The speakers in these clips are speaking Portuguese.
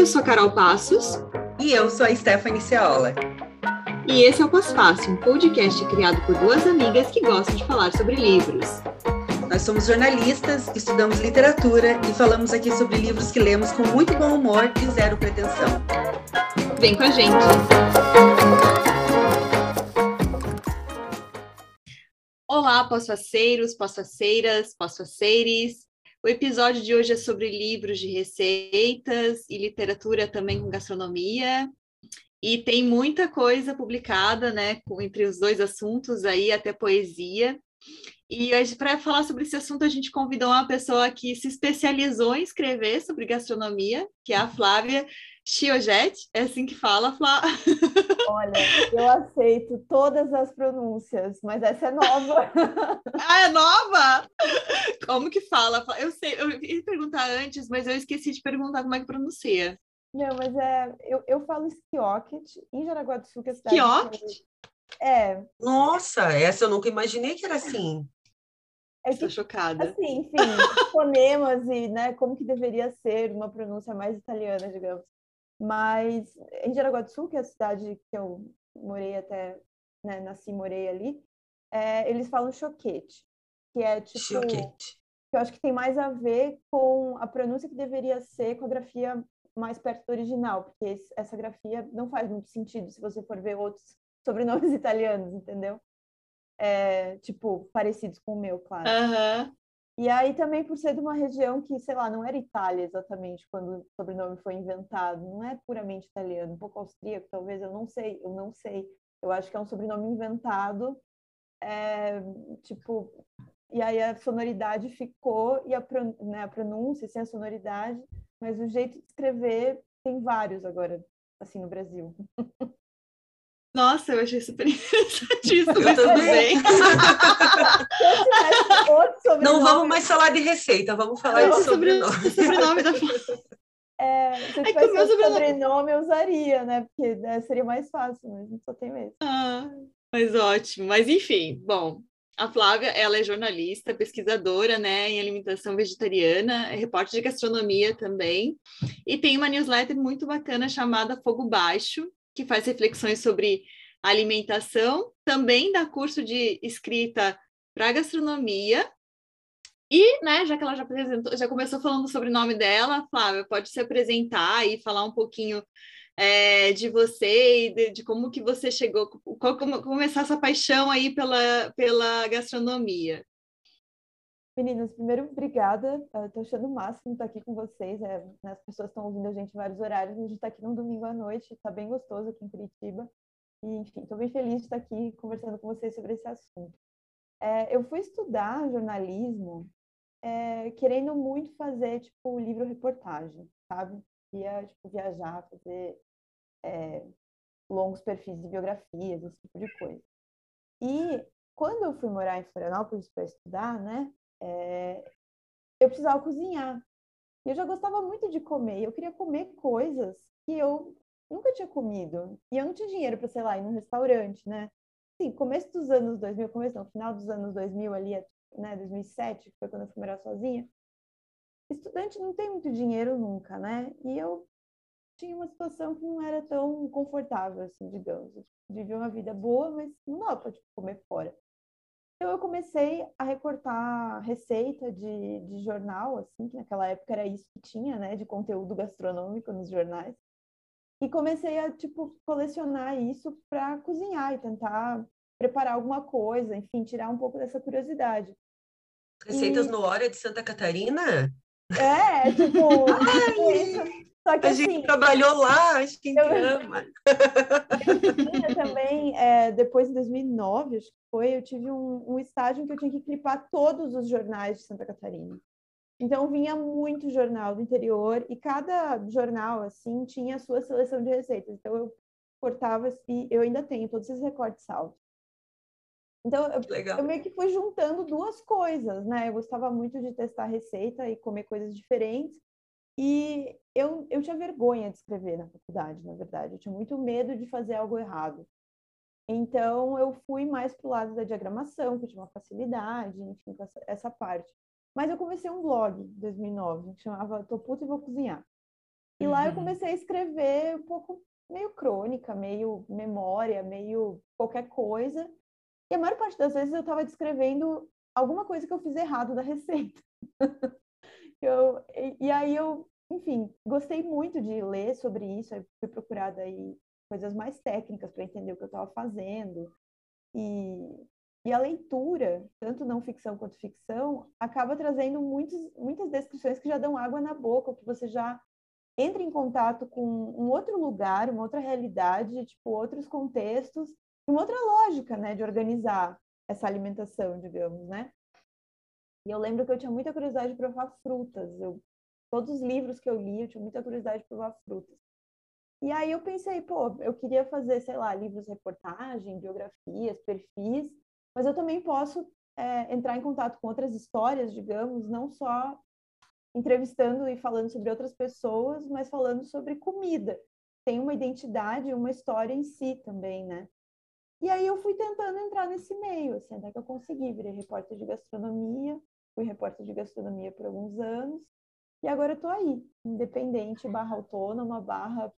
eu sou a Carol Passos. E eu sou a Stephanie Ceola. E esse é o Pós Fácil, um podcast criado por duas amigas que gostam de falar sobre livros. Nós somos jornalistas, estudamos literatura e falamos aqui sobre livros que lemos com muito bom humor e zero pretensão. Vem com a gente! Olá, pós-faceiros, pós-faceiras, pós-faceires. O episódio de hoje é sobre livros de receitas e literatura também com gastronomia. E tem muita coisa publicada, né, entre os dois assuntos aí, até poesia. E para falar sobre esse assunto, a gente convidou uma pessoa que se especializou em escrever sobre gastronomia, que é a Flávia Chiojet, é assim que fala, Flá. Olha, eu aceito todas as pronúncias, mas essa é nova. ah, é nova? Como que fala? Eu sei, eu ia perguntar antes, mas eu esqueci de perguntar como é que pronuncia. Não, mas é, eu, eu falo Skioket, em Jaraguá do Sul, que é a cidade... Skioket? É. Nossa, essa eu nunca imaginei que era assim. É Estou chocada. Assim, enfim, fonemas e né, como que deveria ser uma pronúncia mais italiana, digamos. Mas em Jaraguá do Sul, que é a cidade que eu morei até, né, nasci e morei ali, é, eles falam choquete, que é tipo... Choquete. Que eu acho que tem mais a ver com a pronúncia que deveria ser com a grafia mais perto do original, porque essa grafia não faz muito sentido se você for ver outros sobrenomes italianos, entendeu? É, tipo, parecidos com o meu, claro. Uhum. E aí também por ser de uma região que, sei lá, não era Itália exatamente quando o sobrenome foi inventado, não é puramente italiano, um pouco austríaco, talvez, eu não sei, eu não sei. Eu acho que é um sobrenome inventado, é, tipo, e aí a sonoridade ficou e a, né, a pronúncia sem a sonoridade, mas o jeito de escrever tem vários agora, assim, no Brasil. Nossa, eu achei super interessantíssimo. Eu também. Não vamos mais falar de receita, vamos falar não, de sobrenome. sobrenome da é, se eu tivesse é sobrenome... sobrenome, eu usaria, né? Porque né, seria mais fácil, mas não só tem mesmo. Ah, mas ótimo. Mas enfim, bom, a Flávia, ela é jornalista, pesquisadora, né, em alimentação vegetariana, é repórter de gastronomia também, e tem uma newsletter muito bacana chamada Fogo Baixo, que faz reflexões sobre alimentação, também dá curso de escrita para gastronomia. E, né, já que ela já apresentou, já começou falando sobre o nome dela, Flávia, pode se apresentar e falar um pouquinho é, de você e de, de, como que você chegou, qual, como começar essa paixão aí pela, pela gastronomia. Meninas, primeiro, obrigada. Estou achando o máximo estar aqui com vocês. É, né, as pessoas estão ouvindo a gente em vários horários. A gente está aqui num domingo à noite. Está bem gostoso aqui em Curitiba. E, enfim, estou bem feliz de estar aqui conversando com vocês sobre esse assunto. É, eu fui estudar jornalismo é, querendo muito fazer, tipo, livro-reportagem, sabe? Ia, tipo, viajar, fazer é, longos perfis de biografias, esse tipo de coisa. E quando eu fui morar em Florianópolis para estudar, né? É, eu precisava cozinhar. E eu já gostava muito de comer. Eu queria comer coisas que eu nunca tinha comido. E eu não tinha dinheiro para, sei lá, ir num restaurante, né? Sim, começo dos anos 2000, começo não, final dos anos 2000 ali, né, 2007, que foi quando eu fui morar sozinha. Estudante não tem muito dinheiro nunca, né? E eu tinha uma situação que não era tão confortável, assim, digamos. Eu vivia uma vida boa, mas não dava para tipo, comer fora. Então eu comecei a recortar receita de, de jornal, assim, que naquela época era isso que tinha, né, de conteúdo gastronômico nos jornais. E comecei a, tipo, colecionar isso para cozinhar e tentar preparar alguma coisa, enfim, tirar um pouco dessa curiosidade. Receitas e... no Hora de Santa Catarina? É, tipo, tipo isso. Só que, a assim, gente trabalhou lá, acho que eu, ama. Eu tinha também, é, depois de 2009, acho que foi, eu tive um, um estágio em que eu tinha que clipar todos os jornais de Santa Catarina. Então vinha muito jornal do interior e cada jornal assim tinha a sua seleção de receitas. Então eu cortava e eu ainda tenho todos esses recortes salvos. Então eu, eu, meio que fui juntando duas coisas, né? Eu gostava muito de testar receita e comer coisas diferentes e eu, eu tinha vergonha de escrever na faculdade, na verdade. Eu tinha muito medo de fazer algo errado. Então, eu fui mais para o lado da diagramação, que eu tinha uma facilidade, enfim, com essa, essa parte. Mas eu comecei um blog em 2009, que chamava Tô Puta e Vou Cozinhar. E lá eu uhum. comecei a escrever um pouco meio crônica, meio memória, meio qualquer coisa. E a maior parte das vezes eu estava descrevendo alguma coisa que eu fiz errado da receita. eu, e, e, aí eu, enfim, gostei muito de ler sobre isso, aí fui procurada aí coisas mais técnicas para entender o que eu estava fazendo. E, e a leitura, tanto não ficção quanto ficção, acaba trazendo muitos, muitas descrições que já dão água na boca, que você já entra em contato com um outro lugar, uma outra realidade, tipo, outros contextos, uma outra lógica, né, de organizar essa alimentação, digamos, né? E eu lembro que eu tinha muita curiosidade de provar frutas. Eu, todos os livros que eu li, eu tinha muita curiosidade de provar frutas. E aí eu pensei, pô, eu queria fazer, sei lá, livros reportagem, biografias, perfis, mas eu também posso é, entrar em contato com outras histórias, digamos, não só entrevistando e falando sobre outras pessoas, mas falando sobre comida. Tem uma identidade, uma história em si também, né? E aí eu fui tentando entrar nesse meio, assim, até que eu consegui. Virei repórter de gastronomia, fui repórter de gastronomia por alguns anos, e agora eu tô aí, independente, barra autônoma, barra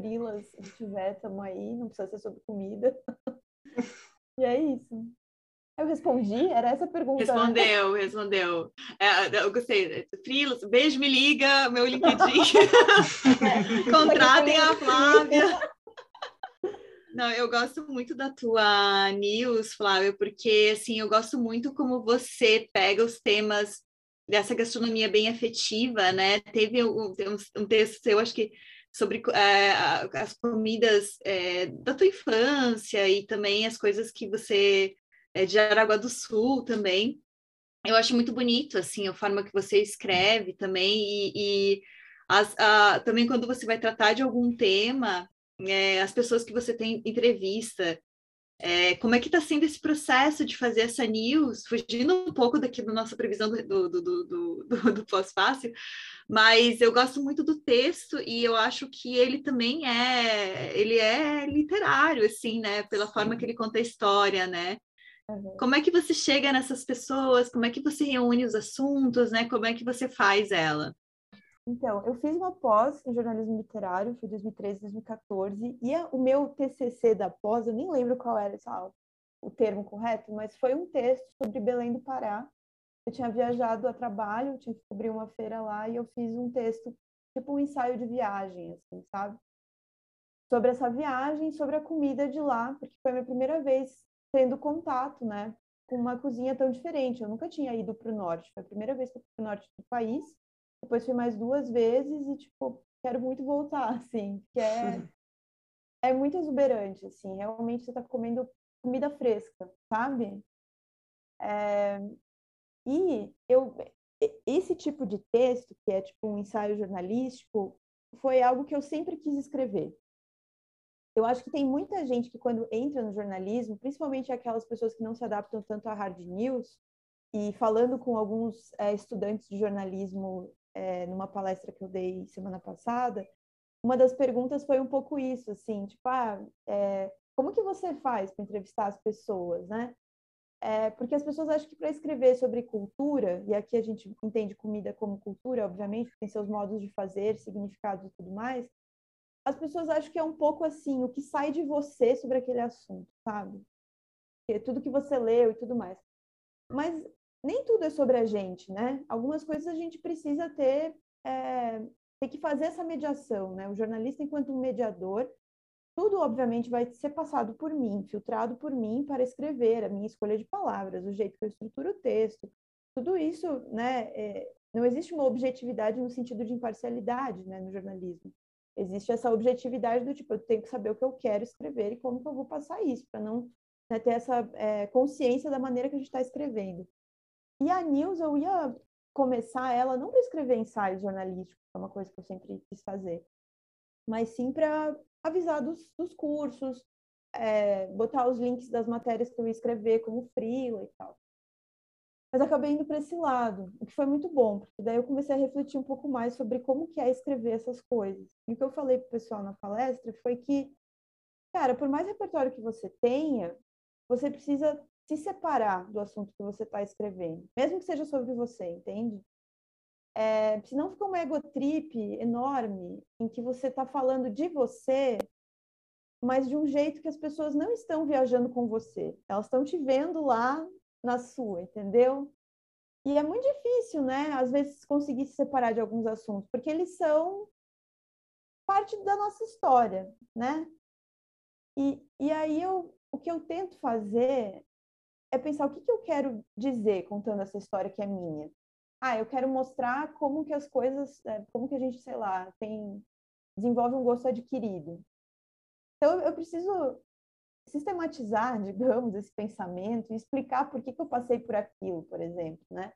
frilas, se tiver, tamo aí, não precisa ser sobre comida. e é isso. Eu respondi? Era essa a pergunta. Né? Respondeu, né? respondeu. É, eu gostei. Frilas, beijo, me liga, meu LinkedIn. é, Contratem a Flávia. Não, eu gosto muito da tua news, Flávia, porque assim, eu gosto muito como você pega os temas dessa gastronomia bem afetiva, né? Teve um, um texto seu, acho que sobre é, as comidas é, da tua infância e também as coisas que você é, de Aragua do Sul também. Eu acho muito bonito, assim, a forma que você escreve também, e, e as, a, também quando você vai tratar de algum tema, é, as pessoas que você tem entrevista, é, como é que está sendo esse processo de fazer essa news, fugindo um pouco daqui da nossa previsão do, do, do, do, do, pós-fácil, mas eu gosto muito do texto e eu acho que ele também é, ele é literário, assim, né, pela forma que ele conta a história, né, Uhum. Como é que você chega nessas pessoas? Como é que você reúne os assuntos, né? Como é que você faz ela? Então, eu fiz uma pós em jornalismo literário, foi 2013, 2014, e o meu TCC da pós, eu nem lembro qual era o termo correto, mas foi um texto sobre Belém do Pará. Eu tinha viajado a trabalho, tinha que cobrir uma feira lá, e eu fiz um texto, tipo um ensaio de viagem, assim, sabe? Sobre essa viagem, sobre a comida de lá, porque foi a minha primeira vez tendo contato, né, com uma cozinha tão diferente. Eu nunca tinha ido para o norte, foi a primeira vez que eu fui para o norte do país. Depois fui mais duas vezes e tipo quero muito voltar, assim, é é muito exuberante, assim. Realmente você está comendo comida fresca, sabe? É... E eu esse tipo de texto, que é tipo um ensaio jornalístico, foi algo que eu sempre quis escrever eu acho que tem muita gente que quando entra no jornalismo, principalmente aquelas pessoas que não se adaptam tanto à hard news, e falando com alguns é, estudantes de jornalismo é, numa palestra que eu dei semana passada, uma das perguntas foi um pouco isso, assim, tipo, ah, é, como que você faz para entrevistar as pessoas, né? É, porque as pessoas acham que para escrever sobre cultura, e aqui a gente entende comida como cultura, obviamente, tem seus modos de fazer, significados e tudo mais, as pessoas acham que é um pouco assim, o que sai de você sobre aquele assunto, sabe? Tudo que você leu e tudo mais. Mas nem tudo é sobre a gente, né? Algumas coisas a gente precisa ter, é, ter que fazer essa mediação, né? O jornalista, enquanto um mediador, tudo, obviamente, vai ser passado por mim, filtrado por mim para escrever, a minha escolha de palavras, o jeito que eu estruturo o texto. Tudo isso, né? É, não existe uma objetividade no sentido de imparcialidade né, no jornalismo existe essa objetividade do tipo, eu tenho que saber o que eu quero escrever e como que eu vou passar isso, para não né, ter essa é, consciência da maneira que a gente está escrevendo. E a news, eu ia começar ela não para escrever ensaios jornalísticos, que é uma coisa que eu sempre quis fazer, mas sim para avisar dos, dos cursos, é, botar os links das matérias que eu ia escrever como freela e tal. Mas acabei indo para esse lado, o que foi muito bom, porque daí eu comecei a refletir um pouco mais sobre como que é escrever essas coisas. E o que eu falei para o pessoal na palestra foi que, cara, por mais repertório que você tenha, você precisa se separar do assunto que você está escrevendo, mesmo que seja sobre você, entende? é, senão fica uma egotrip enorme em que você está falando de você, mas de um jeito que as pessoas não estão viajando com você. Elas estão te vendo lá na sua, entendeu? E é muito difícil, né? Às vezes conseguir se separar de alguns assuntos, porque eles são parte da nossa história, né? E, e aí eu, o que eu tento fazer é pensar o que, que eu quero dizer contando essa história que é minha. Ah, eu quero mostrar como que as coisas, é, como que a gente, sei lá, tem desenvolve um gosto adquirido. Então eu preciso sistematizar, digamos, esse pensamento e explicar por que, que eu passei por aquilo, por exemplo, né?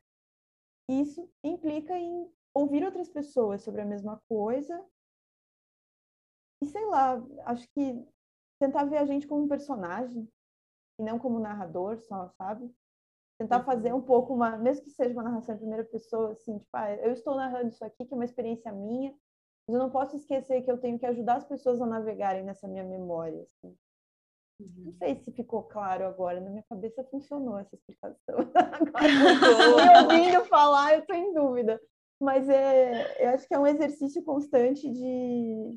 Isso implica em ouvir outras pessoas sobre a mesma coisa e, sei lá, acho que tentar ver a gente como um personagem e não como narrador só, sabe? Tentar uhum. fazer um pouco uma, mesmo que seja uma narração em primeira pessoa, assim, tipo, ah, eu estou narrando isso aqui, que é uma experiência minha, mas eu não posso esquecer que eu tenho que ajudar as pessoas a navegarem nessa minha memória, assim. Não uhum. sei se ficou claro agora, na minha cabeça funcionou essa explicação. Agora, ouvindo falar, eu estou em dúvida. Mas é, eu acho que é um exercício constante de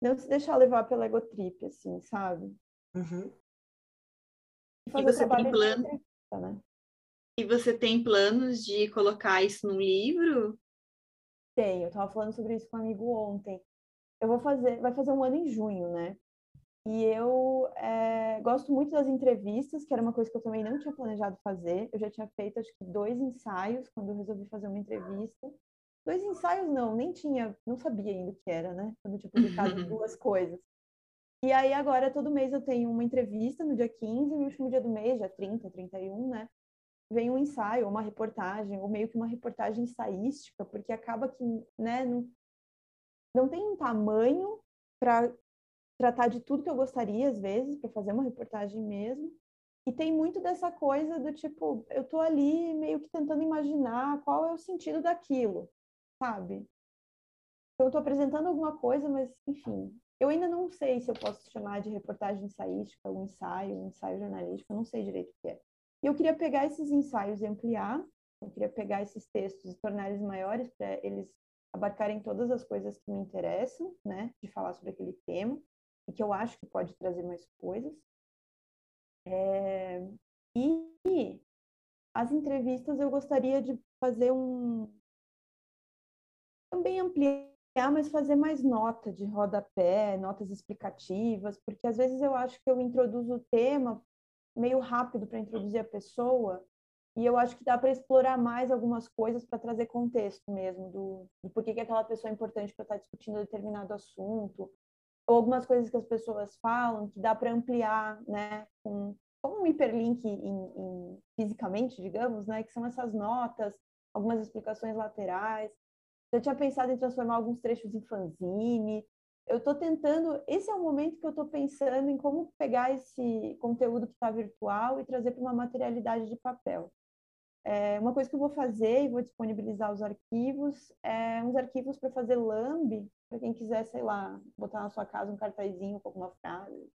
não se deixar levar pela egotrip, assim, sabe? Uhum. E, você tem plano? Né? E você tem planos de colocar isso num livro? Tenho, eu estava falando sobre isso com um amigo ontem. Eu vou fazer, vai fazer um ano em junho, né? E eu é, gosto muito das entrevistas, que era uma coisa que eu também não tinha planejado fazer. Eu já tinha feito, acho que, dois ensaios quando eu resolvi fazer uma entrevista. Dois ensaios não, nem tinha, não sabia ainda o que era, né? Quando eu tinha publicado duas coisas. E aí agora todo mês eu tenho uma entrevista no dia 15, no último dia do mês, dia 30, 31, né? Vem um ensaio, uma reportagem, ou meio que uma reportagem ensaística, porque acaba que, né, não, não tem um tamanho para tratar de tudo que eu gostaria às vezes, para fazer uma reportagem mesmo. E tem muito dessa coisa do tipo, eu tô ali meio que tentando imaginar qual é o sentido daquilo sabe? Eu estou apresentando alguma coisa, mas, enfim, eu ainda não sei se eu posso chamar de reportagem ensaística, um ensaio, um ensaio jornalístico, eu não sei direito o que é. E eu queria pegar esses ensaios e ampliar, eu queria pegar esses textos e tornar eles maiores para eles abarcarem todas as coisas que me interessam, né, de falar sobre aquele tema, e que eu acho que pode trazer mais coisas. É... E as entrevistas eu gostaria de fazer um, também ampliar, mas fazer mais nota de rodapé, notas explicativas, porque às vezes eu acho que eu introduzo o tema meio rápido para introduzir a pessoa, e eu acho que dá para explorar mais algumas coisas para trazer contexto mesmo do, do porquê que aquela pessoa é importante para estar discutindo determinado assunto, ou algumas coisas que as pessoas falam que dá para ampliar, né, com como um hiperlink em, em, fisicamente, digamos, né, que são essas notas, algumas explicações laterais. Já tinha pensado em transformar alguns trechos em fanzine. Eu estou tentando. Esse é o momento que eu estou pensando em como pegar esse conteúdo que está virtual e trazer para uma materialidade de papel. É, uma coisa que eu vou fazer e vou disponibilizar os arquivos é uns arquivos para fazer lamb, para quem quiser, sei lá, botar na sua casa um cartazinho com alguma frase,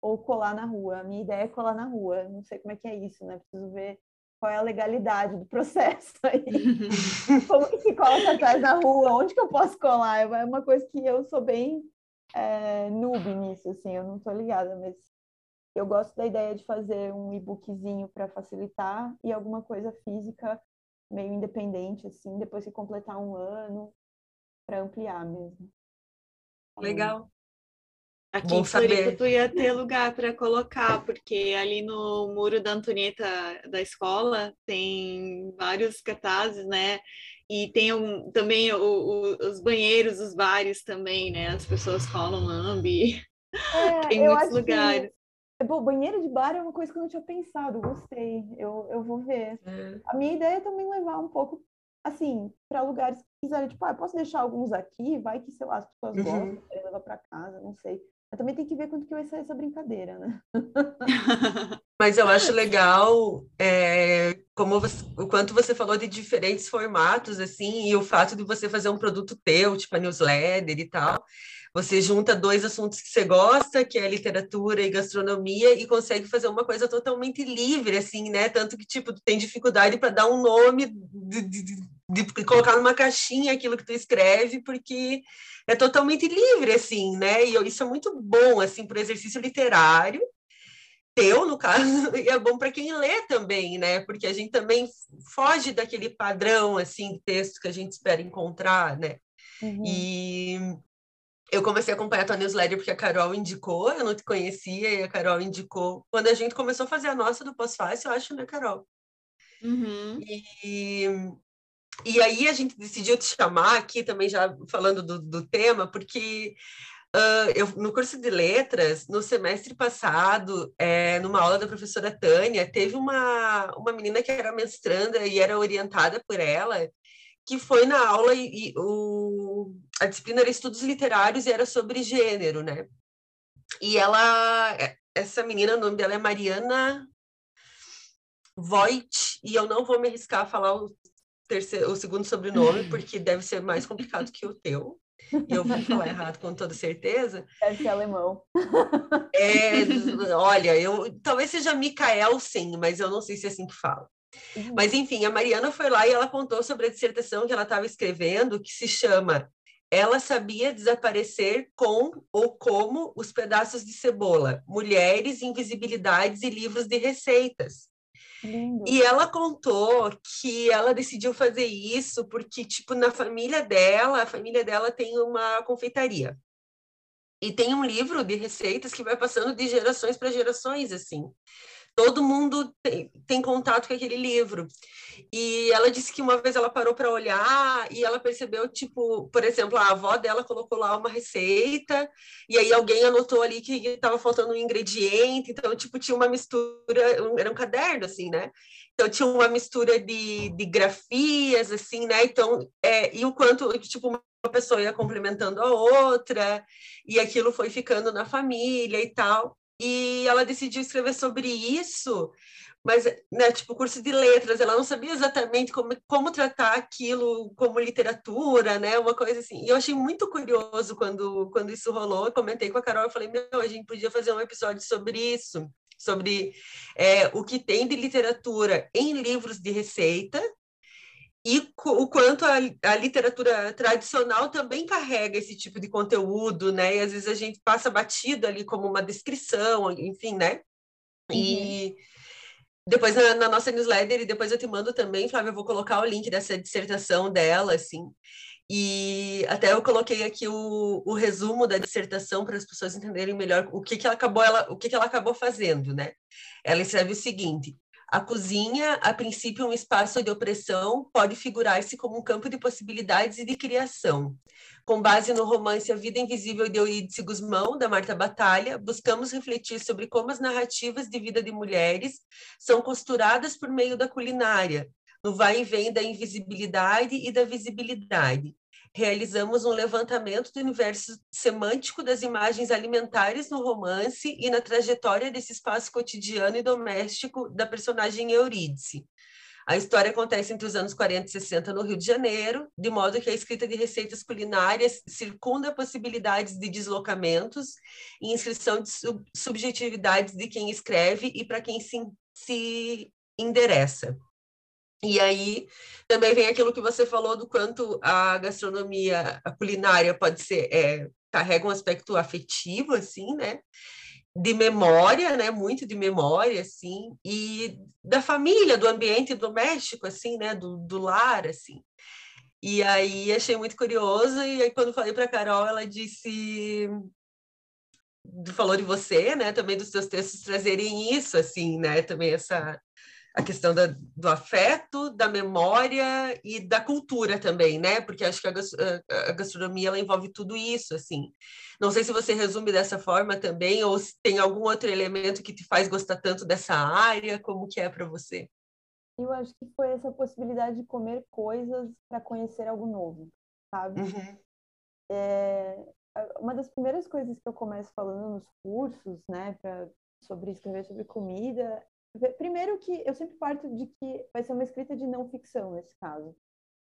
ou colar na rua. A minha ideia é colar na rua. Não sei como é que é isso, né? Preciso ver qual é a legalidade do processo aí. Como que se cola cartaz na rua? Onde que eu posso colar? É uma coisa que eu sou bem é, noob nisso, assim, eu não estou ligada, mas eu gosto da ideia de fazer um e-bookzinho para facilitar e alguma coisa física meio independente, assim, depois que completar um ano, para ampliar mesmo. Legal. Aqui Bom em Floripa tu ia ter lugar para colocar, porque ali no muro da Antonieta da escola tem vários cartazes, né? E tem um, também o, o, os banheiros, os bares também, né? As pessoas colam lambe. É, tem muitos lugares. Que... Bom, banheiro de bar é uma coisa que eu não tinha pensado, gostei. Eu, eu vou ver. É. A minha ideia é também levar um pouco, assim, para lugares que quiserem, tipo, ah, posso deixar alguns aqui, vai que, sei lá, as pessoas uhum. gostam, levar para casa, não sei. Mas também tem que ver quanto que vai sair essa brincadeira, né? Mas eu acho legal é, como você, o quanto você falou de diferentes formatos, assim, e o fato de você fazer um produto teu, tipo a newsletter e tal. Você junta dois assuntos que você gosta, que é literatura e gastronomia, e consegue fazer uma coisa totalmente livre, assim, né? Tanto que, tipo, tem dificuldade para dar um nome de, de, de colocar numa caixinha aquilo que tu escreve, porque é totalmente livre, assim, né? E isso é muito bom, assim, para o exercício literário, teu, no caso, e é bom para quem lê também, né? Porque a gente também foge daquele padrão, assim, de texto que a gente espera encontrar, né? Uhum. E eu comecei a acompanhar a tua newsletter porque a Carol indicou, eu não te conhecia, e a Carol indicou. Quando a gente começou a fazer a nossa do Pós-Fácil, eu acho, né, Carol? Uhum. E, e aí a gente decidiu te chamar aqui também, já falando do, do tema, porque uh, eu, no curso de letras, no semestre passado, é, numa aula da professora Tânia, teve uma, uma menina que era mestranda e era orientada por ela, que foi na aula e, e o, a disciplina era estudos literários e era sobre gênero, né? E ela, essa menina, o nome dela é Mariana Voigt, e eu não vou me arriscar a falar o, terceiro, o segundo sobrenome, porque deve ser mais complicado que o teu. E eu vou falar errado com toda certeza. Deve ser alemão. É, olha, eu talvez seja Mikael, sim, mas eu não sei se é assim que fala. Uhum. Mas, enfim, a Mariana foi lá e ela contou sobre a dissertação que ela estava escrevendo, que se chama Ela Sabia Desaparecer com ou como os Pedaços de Cebola, Mulheres, Invisibilidades e Livros de Receitas. Lindo. E ela contou que ela decidiu fazer isso porque, tipo, na família dela, a família dela tem uma confeitaria. E tem um livro de receitas que vai passando de gerações para gerações, assim todo mundo tem, tem, contato com aquele livro. E ela disse que uma vez ela parou para olhar e ela percebeu, tipo, por exemplo, a avó dela colocou lá uma receita e aí alguém anotou ali que estava faltando um ingrediente, então, tipo, tinha uma mistura, era um caderno, assim, né? Então, tinha uma mistura de, de grafias, assim, né? Então, é, e o quanto, tipo, uma pessoa ia complementando a outra, e aquilo foi ficando na família e tal e ela decidiu escrever sobre isso, mas, né, tipo, curso de letras, ela não sabia exatamente como, como tratar aquilo como literatura, né, uma coisa assim. E eu achei muito curioso quando, quando isso rolou, eu comentei com a Carol, eu falei, meu, a gente podia fazer um episódio sobre isso, sobre é, o que tem de literatura em livros de receita, e o quanto a, a, literatura tradicional também carrega esse tipo de conteúdo, né? E às vezes a gente passa batido ali como uma descrição, enfim, né? Uhum. E depois na, na, nossa newsletter, e depois eu te mando também, Flávia, eu vou colocar o link dessa dissertação dela, assim. E até eu coloquei aqui o, o resumo da dissertação para as pessoas entenderem melhor o que, que ela acabou ela, o que, que ela acabou fazendo, né? Ela escreve o seguinte: a cozinha, a princípio um espaço de opressão, pode figurar-se como um campo de possibilidades e de criação. Com base no romance A Vida Invisível de Eurídice Guzmão, da Marta Batalha, buscamos refletir sobre como as narrativas de vida de mulheres são costuradas por meio da culinária, no vai e vem da invisibilidade e da visibilidade, realizamos um levantamento do universo semântico das imagens alimentares no romance e na trajetória desse espaço cotidiano e doméstico da personagem Eurídice. A história acontece entre os anos 40 e 60 no Rio de Janeiro, de modo que a escrita de receitas culinárias circunda possibilidades de deslocamentos e inscrição de sub subjetividades de quem escreve e para quem se, se endereça. E aí também vem aquilo que você falou do quanto a gastronomia, a culinária pode ser, é, carrega um aspecto afetivo, assim, né? De memória, né? Muito de memória, assim, e da família, do ambiente doméstico, assim, né? Do, do lar, assim. E aí achei muito curioso, e aí quando falei para Carol, ela disse falou de você, né, também dos seus textos trazerem isso, assim, né, também essa a questão da, do afeto, da memória e da cultura também, né? Porque acho que a, a, gastronomia ela envolve tudo isso, assim. Não sei se você resume dessa forma também ou se tem algum outro elemento que te faz gostar tanto dessa área, como que é para você? Eu acho que foi essa possibilidade de comer coisas para conhecer algo novo, sabe? Uhum. É, uma das primeiras coisas que eu começo falando nos cursos, né, pra, sobre escrever sobre comida, Primeiro que eu sempre parto de que vai ser uma escrita de não ficção nesse caso.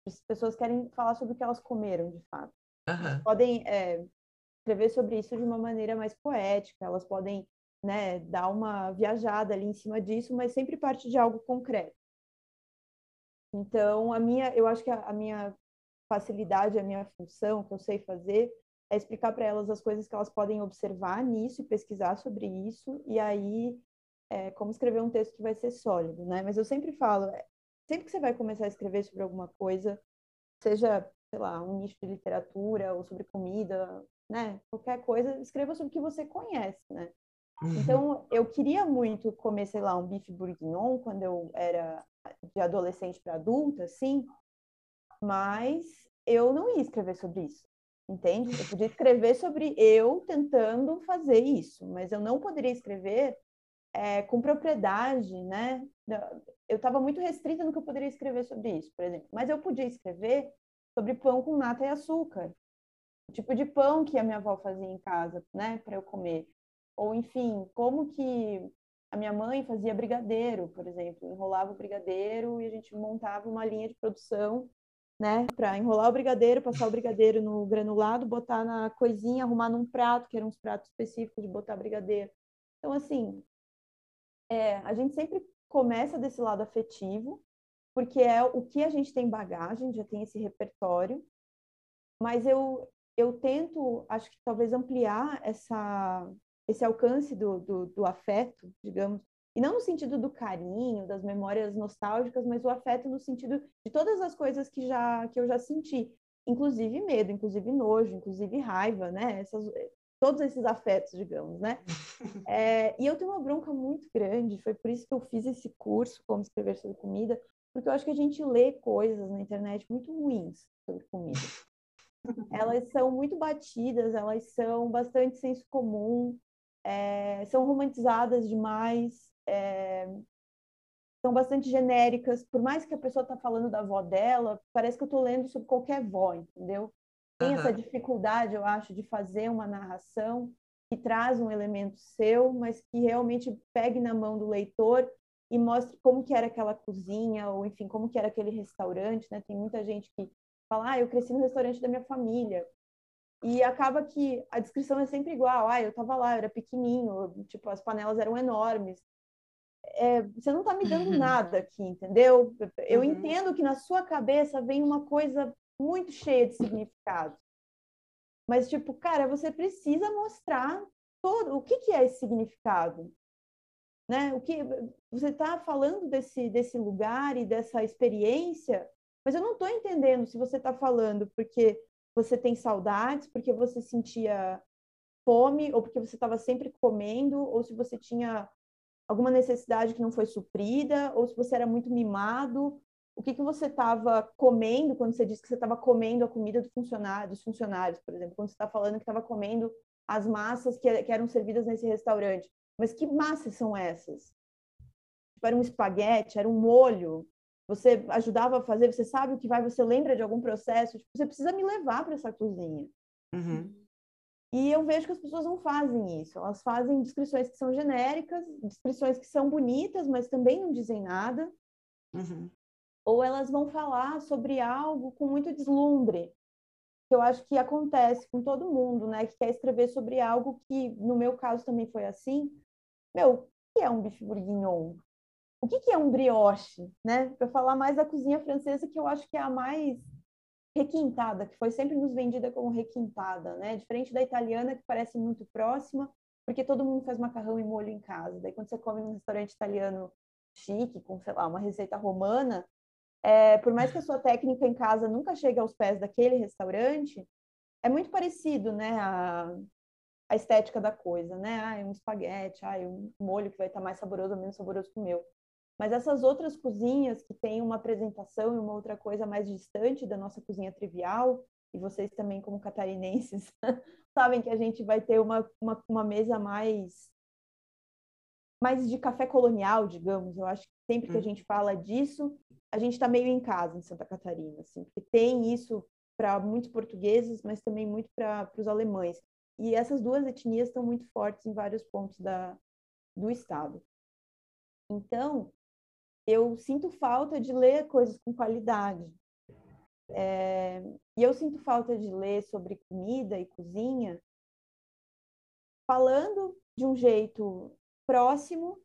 As pessoas querem falar sobre o que elas comeram, de fato. Uhum. Podem é, escrever sobre isso de uma maneira mais poética, elas podem né, dar uma viajada ali em cima disso, mas sempre parte de algo concreto. Então, a minha, eu acho que a, a minha facilidade, a minha função, que eu sei fazer, é explicar para elas as coisas que elas podem observar nisso e pesquisar sobre isso, e aí é, como escrever um texto que vai ser sólido, né? Mas eu sempre falo, é, sempre que você vai começar a escrever sobre alguma coisa, seja, sei lá, um nicho de literatura ou sobre comida, né? Qualquer coisa, escreva sobre o que você conhece, né? Uhum. Então, eu queria muito comer, sei lá, um bife bourguignon quando eu era de adolescente para adulta, assim, mas eu não ia escrever sobre isso, entende? Eu podia escrever sobre eu tentando fazer isso, mas eu não poderia escrever é, com propriedade, né? Eu estava muito restrita no que eu poderia escrever sobre isso, por exemplo. Mas eu podia escrever sobre pão com nata e açúcar, o tipo de pão que a minha avó fazia em casa, né, para eu comer. Ou, enfim, como que a minha mãe fazia brigadeiro, por exemplo, enrolava o brigadeiro e a gente montava uma linha de produção, né, para enrolar o brigadeiro, passar o brigadeiro no granulado, botar na coisinha, arrumar num prato, que eram uns pratos específicos de botar brigadeiro. Então, assim, é, a gente sempre começa desse lado afetivo, porque é o que a gente tem bagagem, já tem esse repertório, mas eu, eu tento, acho que talvez ampliar essa, esse alcance do, do, do afeto, digamos, e não no sentido do carinho, das memórias nostálgicas, mas o afeto no sentido de todas as coisas que, já, que eu já senti, inclusive medo, inclusive nojo, inclusive raiva, né? Essas, todos esses afetos, digamos, né? É, e eu tenho uma bronca muito grande, foi por isso que eu fiz esse curso, Como Escrever Sobre Comida, porque eu acho que a gente lê coisas na internet muito ruins sobre comida. Elas são muito batidas, elas são bastante senso comum, é, são romantizadas demais, é, são bastante genéricas. Por mais que a pessoa está falando da avó dela, parece que eu estou lendo sobre qualquer avó, entendeu? Tem uhum. essa dificuldade, eu acho, de fazer uma narração que traz um elemento seu, mas que realmente pegue na mão do leitor e mostre como que era aquela cozinha, ou enfim, como que era aquele restaurante, né? Tem muita gente que fala, ah, eu cresci no restaurante da minha família. E acaba que a descrição é sempre igual, ah, eu estava lá, eu era pequenininho, tipo, as panelas eram enormes. É, você não está me dando nada aqui, entendeu? Eu uhum. entendo que na sua cabeça vem uma coisa muito cheia de significado. Mas, tipo, cara, você precisa mostrar todo o que, que é esse significado. Né? O que você está falando desse, desse lugar e dessa experiência, mas eu não estou entendendo se você está falando porque você tem saudades, porque você sentia fome, ou porque você estava sempre comendo, ou se você tinha alguma necessidade que não foi suprida, ou se você era muito mimado, o que, que você estava comendo quando você disse que você estava comendo a comida do funcionário, dos funcionários, por exemplo, quando você está falando que estava comendo as massas que, que, eram servidas nesse restaurante. Mas que massas são essas? Tipo, era um espaguete, era um molho. Você ajudava a fazer, você sabe o que vai, você lembra de algum processo. Tipo, você precisa me levar para essa cozinha. Uhum. E eu vejo que as pessoas não fazem isso. Elas fazem descrições que são genéricas, descrições que são bonitas, mas também não dizem nada. Uhum ou elas vão falar sobre algo com muito deslumbre, que eu acho que acontece com todo mundo, né, que quer escrever sobre algo que, no meu caso, também foi assim. Meu, o que é um bife bourguignon? O que é um brioche, né? Para falar mais da cozinha francesa, que eu acho que é a mais requintada, que foi sempre nos vendida como requintada, né? Diferente da italiana, que parece muito próxima, porque todo mundo faz macarrão e molho em casa. Daí quando você come num restaurante italiano chique, com, sei lá, uma receita romana, é, por mais que a sua técnica em casa nunca chegue aos pés daquele restaurante, é muito parecido, né, a, a estética da coisa, né? Ah, um espaguete, ah, um molho que vai estar mais saboroso ou menos saboroso que o meu. Mas essas outras cozinhas que têm uma apresentação e uma outra coisa mais distante da nossa cozinha trivial, e vocês também como catarinenses sabem que a gente vai ter uma, uma, uma mesa mais mais de café colonial, digamos. Eu acho sempre que a hum. gente fala disso, a gente está meio em casa em Santa Catarina, assim, porque tem isso para muitos portugueses, mas também muito para os alemães. E essas duas etnias estão muito fortes em vários pontos da, do estado. Então, eu sinto falta de ler coisas com qualidade. É, e eu sinto falta de ler sobre comida e cozinha falando de um jeito próximo,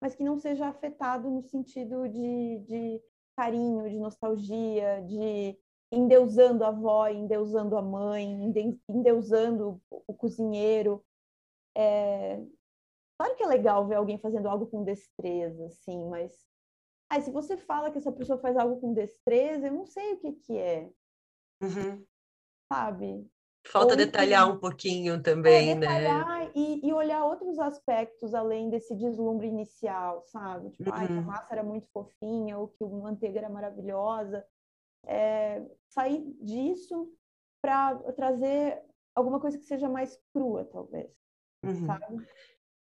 mas que não seja afetado no sentido de, de carinho, de nostalgia, de endeusando a avó, endeusando a mãe, endeusando o cozinheiro. É... Claro que é legal ver alguém fazendo algo com destreza, assim, mas aí, se você fala que essa pessoa faz algo com destreza, eu não sei o que que é. Uhum. Sabe? Falta Ou, detalhar um pouquinho também, é, né? E, e, olhar outros aspectos além desse deslumbre inicial, sabe? Tipo, uhum. ai, que a massa era muito fofinha, ou que a manteiga era maravilhosa. É, sair disso para trazer alguma coisa que seja mais crua, talvez. Uhum. Sabe?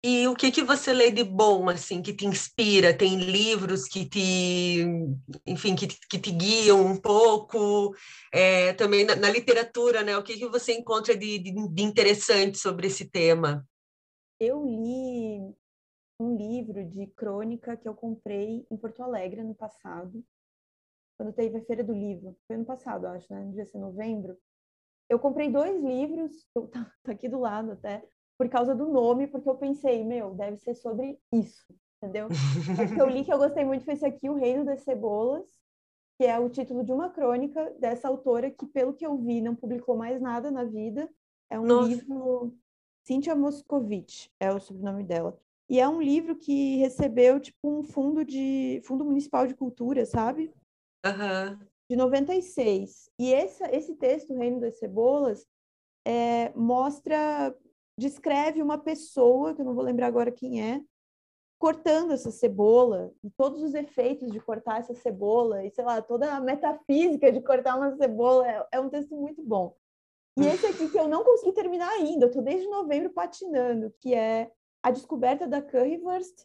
E o que que você lê de bom, assim, que te inspira? Tem livros que te, enfim, que, que te guiam um pouco? É, também na, na, literatura, né? O que que você encontra de, de, de interessante sobre esse tema? Eu li um livro de crônica que eu comprei em Porto Alegre no passado, quando teve a Feira do Livro. Foi ano passado, acho, né? Devia ser novembro. Eu comprei dois livros, tá, tá aqui do lado até, por causa do nome, porque eu pensei, meu, deve ser sobre isso, entendeu? o que eu li que eu gostei muito foi esse aqui, O Reino das Cebolas, que é o título de uma crônica dessa autora que, pelo que eu vi, não publicou mais nada na vida. É um Nossa. livro... Cynthia Moscovitch é o sobrenome dela. E é um livro que recebeu, tipo, um fundo de... Fundo Municipal de Cultura, sabe? Uhum. De 96. E esse, esse texto, O Reino das Cebolas, é, mostra descreve uma pessoa, que eu não vou lembrar agora quem é, cortando essa cebola, e todos os efeitos de cortar essa cebola, e sei lá, toda a metafísica de cortar uma cebola, é, é um texto muito bom. E esse aqui que eu não consegui terminar ainda, eu estou desde novembro patinando, que é A Descoberta da Currywurst,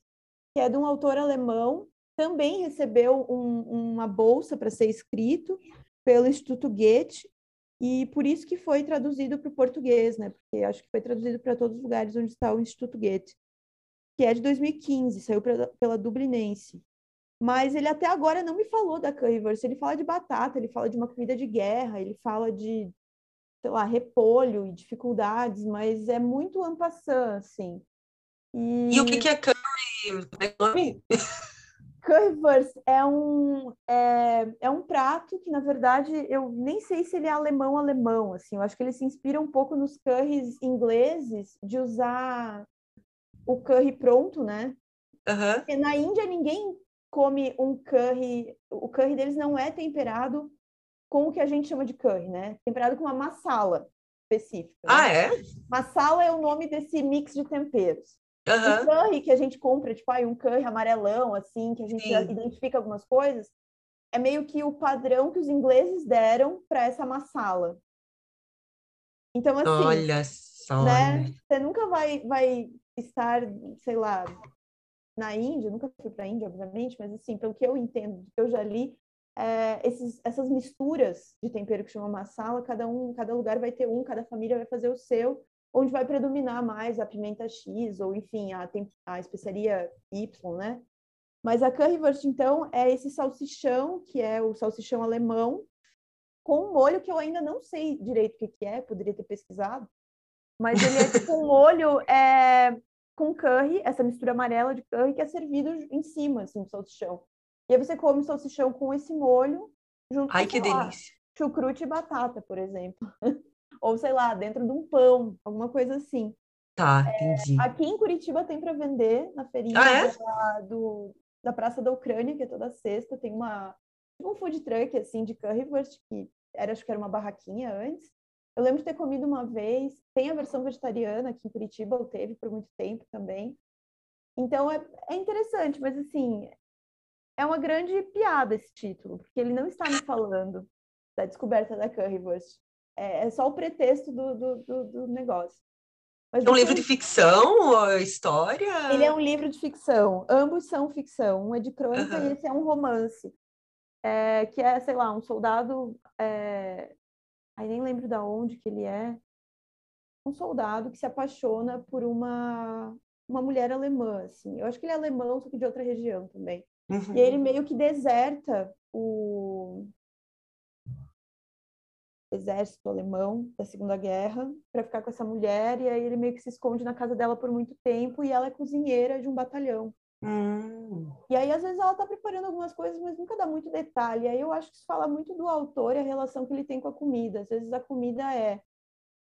que é de um autor alemão, também recebeu um, uma bolsa para ser escrito pelo Instituto Goethe, e por isso que foi traduzido para o português, né? Porque acho que foi traduzido para todos os lugares onde está o Instituto Goethe, que é de 2015, saiu pra, pela Dublinense. Mas ele até agora não me falou da currywurst, ele fala de batata, ele fala de uma comida de guerra, ele fala de, sei lá, repolho e dificuldades, mas é muito ampassant, assim. E... e o que, que é curry? É? Currywurst é um, é, é um prato que, na verdade, eu nem sei se ele é alemão-alemão, assim. Eu acho que ele se inspira um pouco nos curries ingleses de usar o curry pronto, né? Uhum. Porque na Índia ninguém come um curry... O curry deles não é temperado com o que a gente chama de curry, né? Temperado com uma massala específica. Ah, né? é? Massala é o nome desse mix de temperos. Uhum. O curry que a gente compra, tipo, aí um curry amarelão, assim, que a gente identifica algumas coisas, é meio que o padrão que os ingleses deram para essa massala. Então, assim, Olha só, né? Você nunca vai, vai estar, sei lá, na Índia, nunca fui para a Índia, obviamente, mas assim, pelo que eu entendo, que eu já li, é, esses, essas misturas de tempero que chama massala, cada um, cada lugar vai ter um, cada família vai fazer o seu, onde vai predominar mais a pimenta X ou, enfim, a, a especiaria Y, né? Mas a currywurst, então, é esse salsichão, que é o salsichão alemão, com um molho que eu ainda não sei direito o que, que é, poderia ter pesquisado, mas ele é tipo um molho é, com curry, essa mistura amarela de curry, que é servido em cima, assim, do salsichão. E aí você come o salsichão com esse molho, junto Ai, com, que delícia! chucrute e batata, por exemplo. ou sei lá, dentro de um pão, alguma coisa assim. Tá, entendi. É, aqui em Curitiba tem para vender na feirinha ah, é? da, do, da Praça da Ucrânia, que é toda sexta, tem uma tipo um food truck assim de currywurst que era acho que era uma barraquinha antes. Eu lembro de ter comido uma vez. Tem a versão vegetariana aqui em Curitiba, eu teve por muito tempo também. Então é, é interessante, mas assim, é uma grande piada esse título, porque ele não está me falando da descoberta da currywurst. É, é só o pretexto do, do, do, do negócio. Mas é um livro de ficção ou história? Ele é um livro de ficção. Ambos são ficção. Um é de crônica uhum. e esse é um romance. É, que é, sei lá, um soldado. É... Aí nem lembro de onde que ele é. Um soldado que se apaixona por uma, uma mulher alemã, assim. Eu acho que ele é alemão, só que de outra região também. Uhum. E ele meio que deserta o, exército alemão da Segunda Guerra para ficar com essa mulher e aí ele meio que se esconde na casa dela por muito tempo e ela é cozinheira de um batalhão. Hum. E aí, às vezes, ela está preparando algumas coisas, mas nunca dá muito detalhe. Aí eu acho que isso fala muito do autor e a relação que ele tem com a comida. Às vezes a comida é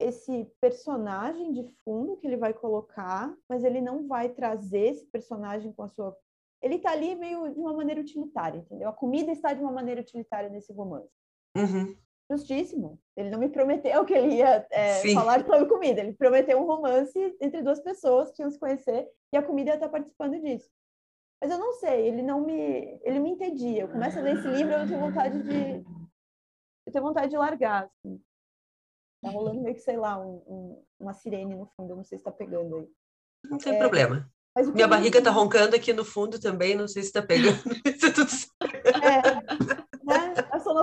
esse personagem de fundo que ele vai colocar, mas ele não vai trazer esse personagem com a sua. Ele está ali meio de uma maneira utilitária, entendeu? A comida está de uma maneira utilitária nesse romance. Uhum. Justíssimo. Ele não me prometeu que ele ia é, falar sobre comida. Ele prometeu um romance entre duas pessoas que iam se conhecer e a comida ia estar participando disso. Mas eu não sei, ele não me, ele me entendia. Eu começo a ler esse livro, eu tenho vontade de, eu tenho vontade de largar. Assim. Tá rolando meio que sei lá um, um, uma sirene no fundo, eu não sei se está pegando aí. Não tem é, problema. Minha barriga está roncando aqui no fundo também, não sei se está pegando. é, né? A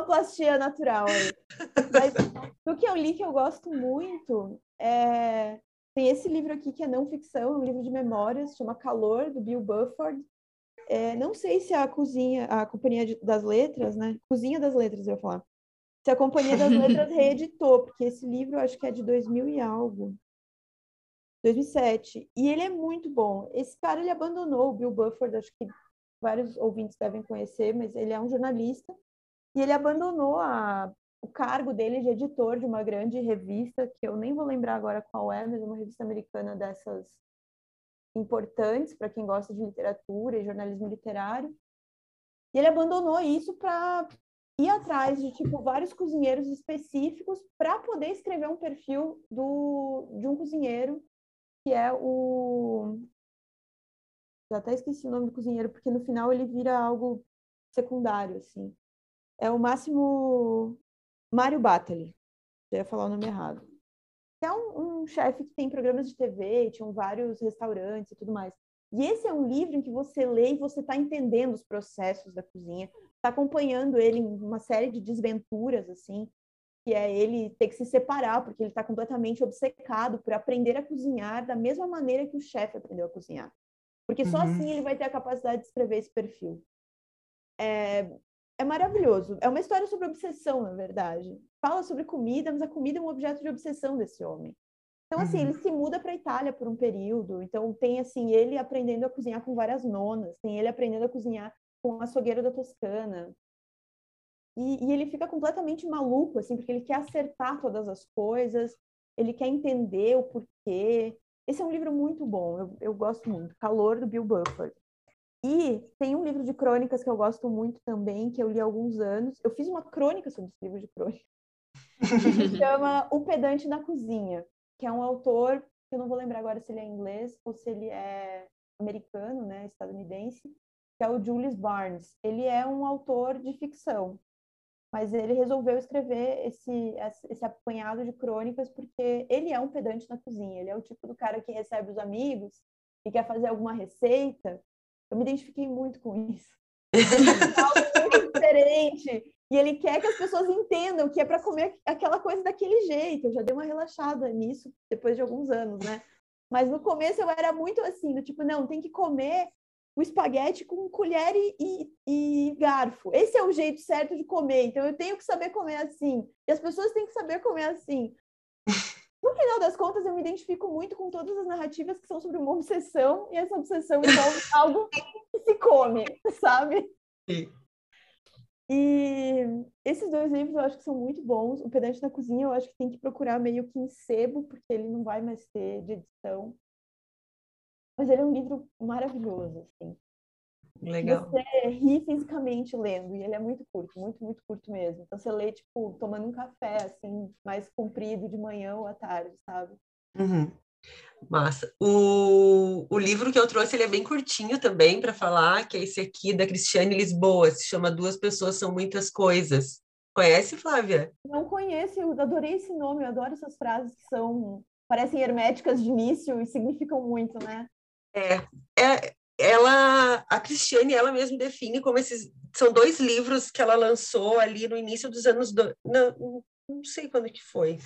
sonoplastia natural. Mas do que eu li que eu gosto muito é tem esse livro aqui que é não ficção, um livro de memórias, chama Calor, do Bill Bufford. É, não sei se a cozinha, a Companhia das Letras, né? Cozinha das Letras, eu ia falar. Se a Companhia das Letras reeditou, porque esse livro eu acho que é de 2000 e algo. 2007. E ele é muito bom. Esse cara, ele abandonou o Bill Bufford, acho que vários ouvintes devem conhecer, mas ele é um jornalista. E ele abandonou a, o cargo dele de editor de uma grande revista, que eu nem vou lembrar agora qual é, mas é uma revista americana dessas importantes para quem gosta de literatura e jornalismo literário. E ele abandonou isso para ir atrás de tipo vários cozinheiros específicos para poder escrever um perfil do, de um cozinheiro que é o já até esqueci o nome do cozinheiro porque no final ele vira algo secundário assim é o Máximo Mário Batali já ia falar o nome errado é um, um chefe que tem programas de TV, tinham vários restaurantes e tudo mais. E esse é um livro em que você lê e você está entendendo os processos da cozinha, está acompanhando ele em uma série de desventuras, assim, que é ele ter que se separar, porque ele está completamente obcecado por aprender a cozinhar da mesma maneira que o chefe aprendeu a cozinhar. Porque só uhum. assim ele vai ter a capacidade de escrever esse perfil. É, é maravilhoso. É uma história sobre obsessão, na verdade. Fala sobre comida, mas a comida é um objeto de obsessão desse homem. Então, assim, uhum. ele se muda para a Itália por um período. Então, tem, assim, ele aprendendo a cozinhar com várias nonas. Tem ele aprendendo a cozinhar com a açougueiro da Toscana. E, e, ele fica completamente maluco, assim, porque ele quer acertar todas as coisas. Ele quer entender o porquê. Esse é um livro muito bom. Eu, eu gosto muito. Calor, do Bill Bufford. E tem um livro de crônicas que eu gosto muito também, que eu li há alguns anos. Eu fiz uma crônica sobre esse livro de crônicas. que se chama O Pedante na Cozinha, que é um autor, que eu não vou lembrar agora se ele é inglês ou se ele é americano, né, estadunidense, que é o Julius Barnes. Ele é um autor de ficção, mas ele resolveu escrever esse, esse apanhado de crônicas porque ele é um pedante na cozinha. Ele é o tipo do cara que recebe os amigos e quer fazer alguma receita eu me identifiquei muito com isso. algo muito diferente. E ele quer que as pessoas entendam que é para comer aquela coisa daquele jeito. Eu já dei uma relaxada nisso depois de alguns anos, né? Mas no começo eu era muito assim, do tipo, não, tem que comer o espaguete com colher e, e, e, garfo. Esse é o jeito certo de comer. Então eu tenho que saber comer assim. E as pessoas têm que saber comer assim. No final das contas, eu me identifico muito com todas as narrativas que são sobre uma obsessão, e essa obsessão envolve algo que se come, sabe? Sim. E esses dois livros eu acho que são muito bons. O Pedante na Cozinha eu acho que tem que procurar meio que em sebo, porque ele não vai mais ter de edição. Mas ele é um livro maravilhoso, assim. Legal. Você ri fisicamente lendo, e ele é muito curto, muito, muito curto mesmo. Então você lê, tipo, tomando um café, assim, mais comprido de manhã ou à tarde, sabe? Uhum. Massa. O, o livro que eu trouxe, ele é bem curtinho também para falar, que é esse aqui da Cristiane Lisboa, se chama Duas Pessoas São Muitas Coisas. Conhece, Flávia? Não conheço, eu adorei esse nome, eu adoro essas frases que são, parecem herméticas de início e significam muito, né? É, é, ela, a Cristiane, ela mesma define como esses são dois livros que ela lançou ali no início dos anos do, não, não sei quando que foi,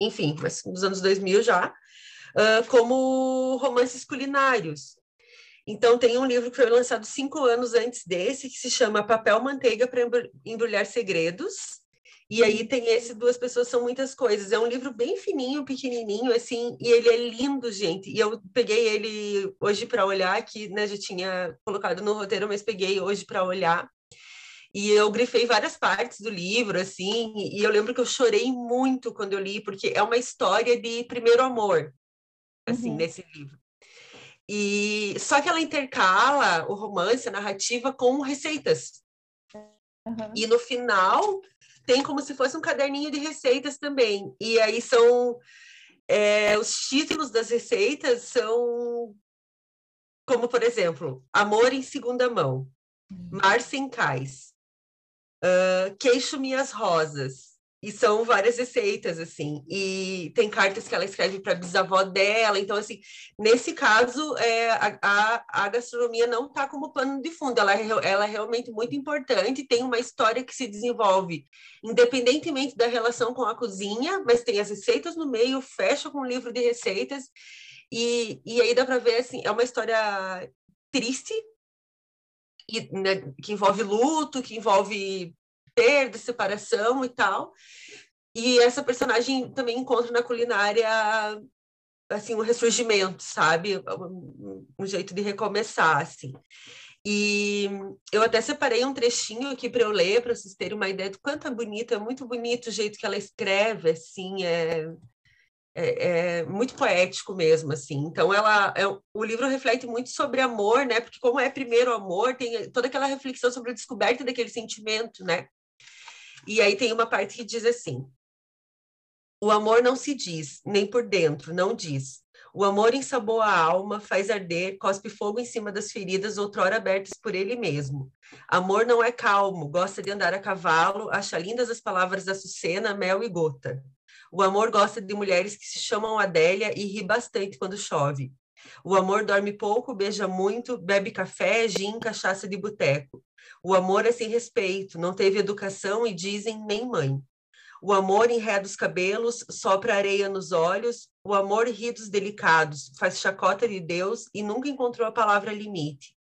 enfim, mas nos anos 2000 já, uh, como romances culinários. Então tem um livro que foi lançado cinco anos antes desse que se chama Papel Manteiga para embrulhar segredos E aí tem esse Duas Pessoas São Muitas Coisas. É um livro bem fininho, pequenininho, assim, e ele é lindo, gente. E eu peguei ele hoje para olhar, que né, já tinha colocado no roteiro, mas peguei hoje para olhar. E eu grifei várias partes do livro, assim, e eu lembro que eu chorei muito quando eu li, porque é uma história de primeiro amor, assim, uhum. nesse livro. E só que ela intercala o romance, a narrativa com receitas. Uhum. E no final tem como se fosse um caderninho de receitas também. E aí são é, os títulos das receitas são como, por exemplo, Amor em Segunda Mão, hum. Mar Sem Cais, uh, Queixo Minhas Rosas, e são várias receitas, assim. E tem cartas que ela escreve para a bisavó dela. Então, assim, nesse caso, é, a, a, a gastronomia não está como plano de fundo. Ela, é ela é realmente muito importante. Tem uma história que se desenvolve independentemente da relação com a cozinha, mas tem as receitas no meio, fecha com um livro de receitas. E, e aí dá para ver, assim, é uma história triste, e, né, que envolve luto, que envolve perda, separação e tal. E essa personagem também encontra na culinária assim um ressurgimento, sabe? Um, um jeito de recomeçar, assim. E eu até separei um trechinho aqui para eu ler, para vocês terem uma ideia de quanto é bonito, é muito bonito o jeito que ela escreve, assim, é, é, é muito poético mesmo, assim. Então, ela, é, o livro reflete muito sobre amor, né? Porque como é primeiro amor, tem toda aquela reflexão sobre a descoberta daquele sentimento, né? E aí tem uma parte que diz assim: O amor não se diz, nem por dentro, não diz. O amor ensaboa a alma, faz arder, cospe fogo em cima das feridas outrora abertas por ele mesmo. Amor não é calmo, gosta de andar a cavalo, acha lindas as palavras da Sucena, mel e gota. O amor gosta de mulheres que se chamam Adélia e ri bastante quando chove. O amor dorme pouco, beija muito, bebe café, gin, cachaça de boteco. O amor é sem respeito, não teve educação e dizem nem mãe. O amor enreda os cabelos, sopra areia nos olhos, o amor ri dos delicados, faz chacota de Deus e nunca encontrou a palavra limite.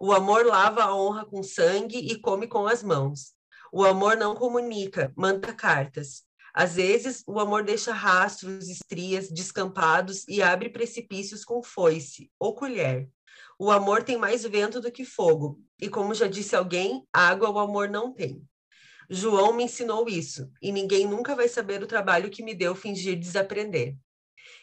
O amor lava a honra com sangue e come com as mãos. O amor não comunica, manda cartas. Às vezes, o amor deixa rastros, estrias, descampados e abre precipícios com foice ou colher. O amor tem mais vento do que fogo, e como já disse alguém, água o amor não tem. João me ensinou isso, e ninguém nunca vai saber o trabalho que me deu fingir desaprender.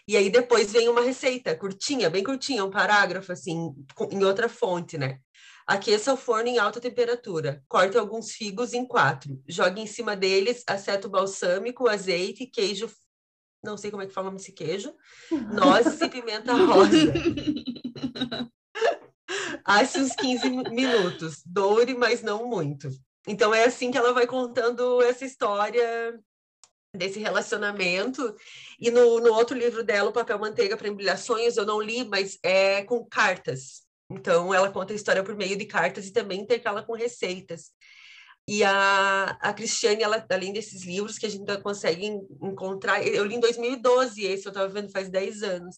E aí depois vem uma receita curtinha, bem curtinha, um parágrafo assim, em outra fonte, né? Aqueça o forno em alta temperatura. Corte alguns figos em quatro. Jogue em cima deles aceto balsâmico, azeite, queijo. Não sei como é que fala esse queijo. Nozes e pimenta rosa. Asse uns 15 minutos. Doure, mas não muito. Então é assim que ela vai contando essa história desse relacionamento. E no, no outro livro dela, O Papel Manteiga para Embrulhar Sonhos, eu não li, mas é com cartas. Então, ela conta a história por meio de cartas e também intercala com receitas. E a, a Cristiane, ela, além desses livros que a gente ainda consegue encontrar, eu li em 2012 esse, eu estava vendo faz 10 anos.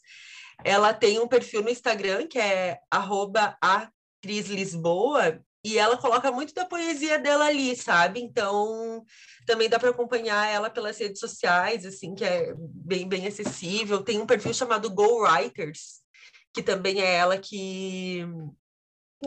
Ela tem um perfil no Instagram que é arroba a Cris Lisboa, e ela coloca muito da poesia dela ali, sabe? Então, também dá para acompanhar ela pelas redes sociais, assim, que é bem, bem acessível. Tem um perfil chamado Go Writers, que também é ela que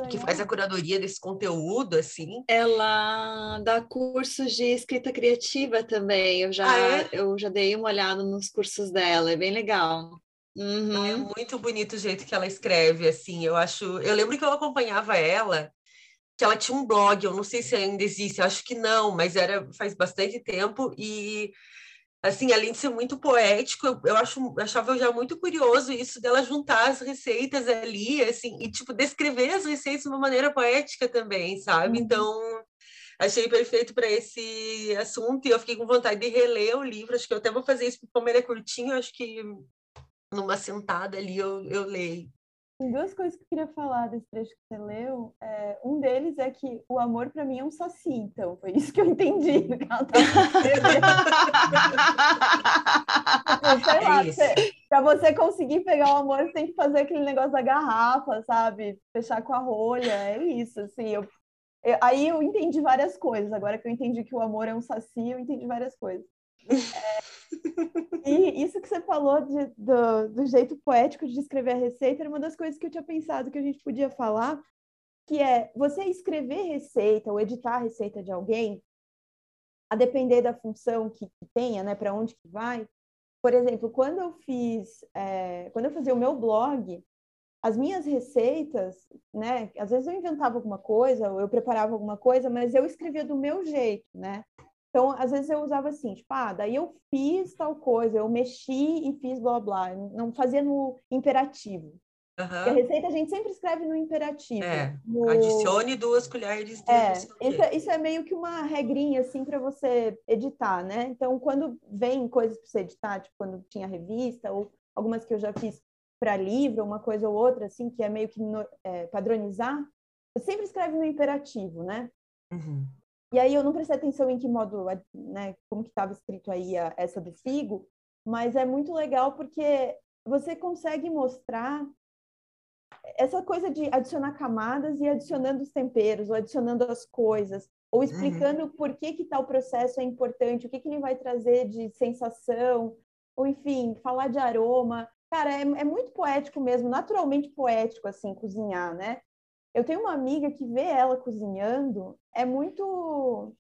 que faz a curadoria desse conteúdo, assim. Ela dá cursos de escrita criativa também. Eu já, ah, é? eu já dei uma olhada nos cursos dela, é bem legal. Uhum. É muito bonito o jeito que ela escreve, assim. Eu acho. Eu lembro que eu acompanhava ela, que ela tinha um blog. Eu não sei se ainda existe, acho que não, mas era faz bastante tempo e assim, além de ser muito poético, eu, eu acho, achava já muito curioso isso dela juntar as receitas ali, assim, e tipo descrever as receitas de uma maneira poética também, sabe? Uhum. Então, achei perfeito para esse assunto e eu fiquei com vontade de reler o livro. Acho que eu até vou fazer isso porque como ele é curtinho, acho que numa sentada ali eu, eu leio. Tem duas coisas que eu queria falar desse trecho que você leu. É, um deles é que o amor para mim é um saci, então foi isso que eu entendi no que ela é Para você conseguir pegar o amor, você tem que fazer aquele negócio da garrafa, sabe? Fechar com a rolha, é isso. Assim, eu Eu, aí eu entendi várias coisas. Agora que eu entendi que o amor é um saci, eu entendi várias coisas. E isso que você falou de, do, do jeito poético de escrever a receita era uma das coisas que eu tinha pensado que a gente podia falar, que é você escrever receita ou editar a receita de alguém, a depender da função que, que tenha, né, para onde que vai. Por exemplo, quando eu fiz, é, quando eu fazia o meu blog, as minhas receitas, né? Às vezes eu inventava alguma coisa, eu preparava alguma coisa, mas eu escrevia do meu jeito, né? Então, às vezes eu usava assim, tipo, ah, daí eu fiz tal coisa, eu mexi e fiz blá blá, não fazia no imperativo. Uhum. a receita a gente sempre escreve no imperativo. É, no... adicione duas colheres de é, isso, é, isso é meio que uma regrinha, assim, para você editar, né? Então, quando vem coisas para você editar, tipo, quando tinha revista, ou algumas que eu já fiz para livro, uma coisa ou outra, assim, que é meio que no, é, padronizar, eu sempre escreve no imperativo, né? Uhum. E aí eu não prestei atenção em que modo, né, como que estava escrito aí a, essa do figo, mas é muito legal porque você consegue mostrar essa coisa de adicionar camadas e adicionando os temperos, ou adicionando as coisas, ou explicando uhum. por que que tal processo é importante, o que que ele vai trazer de sensação, ou enfim, falar de aroma. Cara, é, é muito poético mesmo, naturalmente poético, assim, cozinhar, né? Eu tenho uma amiga que vê ela cozinhando, é muito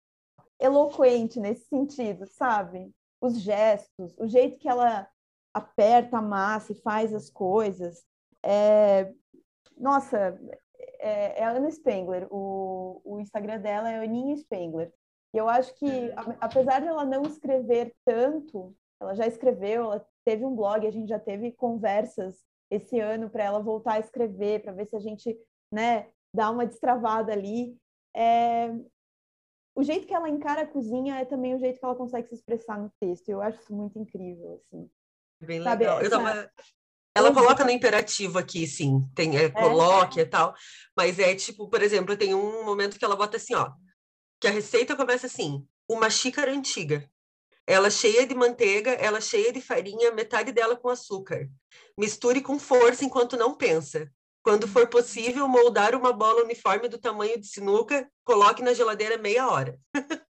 eloquente nesse sentido, sabe? Os gestos, o jeito que ela aperta a massa e faz as coisas. É... Nossa, é, é a Ana Spengler, o, o Instagram dela é Aninha Spengler. E eu acho que, uhum. apesar de ela não escrever tanto, ela já escreveu, ela teve um blog, a gente já teve conversas esse ano para ela voltar a escrever, para ver se a gente, né, dá uma destravada ali. É... O jeito que ela encara a cozinha é também o jeito que ela consegue se expressar no texto. Eu acho isso muito incrível, assim. Bem Sabe, legal. Essa... Tava... Ela coloca no imperativo aqui, sim, tem é, coloque é. e tal, mas é tipo, por exemplo, tem um momento que ela bota assim, ó, que a receita começa assim, uma xícara antiga. Ela cheia de manteiga, ela cheia de farinha, metade dela com açúcar. Misture com força enquanto não pensa. Quando for possível, moldar uma bola uniforme do tamanho de sinuca, coloque na geladeira meia hora.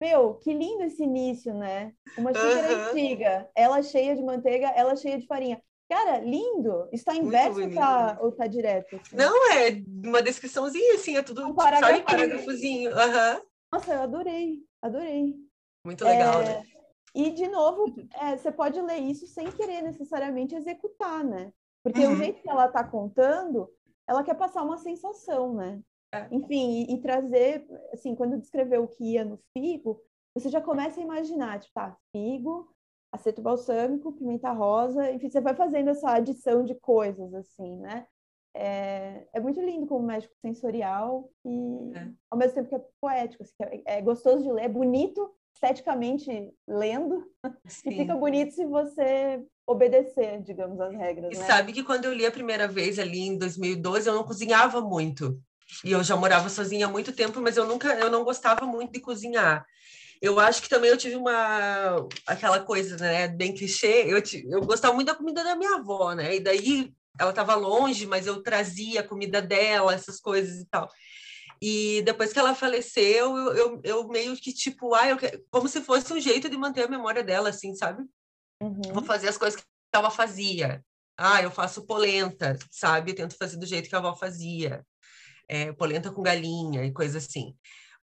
Meu, que lindo esse início, né? Uma xícara uhum. antiga, ela cheia de manteiga, ela cheia de farinha. Cara, lindo! Está inverso ou tá, ou tá direto? Assim? Não, é uma descriçãozinha, assim, é tudo um parágrafo. Sabe, parágrafozinho. Uhum. Nossa, eu adorei, adorei. Muito legal, é... né? E, de novo, é, você pode ler isso sem querer necessariamente executar, né? Porque uhum. o jeito que ela está contando, ela quer passar uma sensação, né? É. Enfim, e, e, trazer, assim, quando descreveu o que ia no figo, você já começa a imaginar, tipo, tá, figo, aceto balsâmico, pimenta rosa, enfim, você vai fazendo essa adição de coisas, assim, né? É, é muito lindo como médico sensorial e, é. ao mesmo tempo que é poético, assim, é, é gostoso de ler, é bonito esteticamente lendo Sim. e fica bonito se você obedecer, digamos, as regras. E né? sabe que quando eu li a primeira vez ali em 2012, eu não cozinhava muito. E eu já morava sozinha há muito tempo, mas eu nunca, eu não gostava muito de cozinhar. Eu acho que também eu tive uma aquela coisa, né, bem clichê. Eu, eu gostava muito da comida da minha avó, né? E daí ela estava longe, mas eu trazia a comida dela, essas coisas e tal. E depois que ela faleceu, eu, eu, eu meio que, tipo, ah, eu, como se fosse um jeito de manter a memória dela, assim, sabe? Uhum. Vou fazer as coisas que ela fazia. Ah, eu faço polenta, sabe? Eu tento fazer do jeito que a avó fazia. É, polenta com galinha e coisa assim.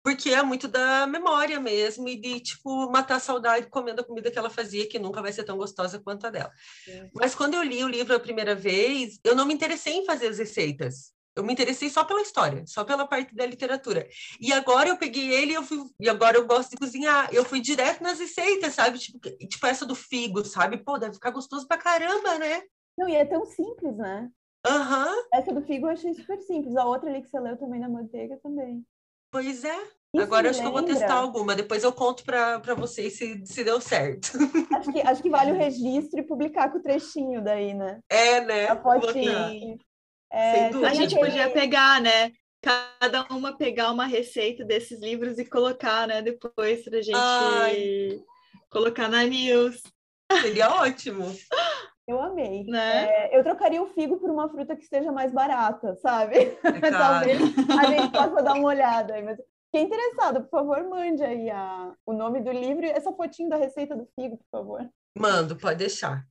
Porque é muito da memória mesmo e de, tipo, matar a saudade comendo a comida que ela fazia, que nunca vai ser tão gostosa quanto a dela. Mas quando eu li o livro a primeira vez, eu não me interessei em fazer as receitas eu me interessei só pela história, só pela parte da literatura. E agora eu peguei ele e eu fui, e agora eu gosto de cozinhar. Eu fui direto nas receitas, sabe? Tipo, tipo essa do figo, sabe? Pô, deve ficar gostoso pra caramba, né? Não, e é tão simples, né? Aham. Uhum. Essa do figo eu achei super simples. A outra ali que você leu também na manteiga também. Pois é. Isso Agora acho lembra... que eu vou testar alguma, depois eu conto para vocês se, se deu certo. Acho que, acho que vale o registro e publicar com o trechinho daí, né? É, né? A fotinha. É, a gente podia pegar, né? Cada uma pegar uma receita desses livros e colocar, né? Depois pra gente Ai. colocar na news. Seria ótimo. Eu amei. Né? É, eu trocaria o figo por uma fruta que esteja mais barata, sabe? É Talvez a gente possa dar uma olhada aí. Mas quem interessado, por favor, mande aí a, o nome do livro e essa fotinho da receita do figo, por favor. Mando, pode deixar.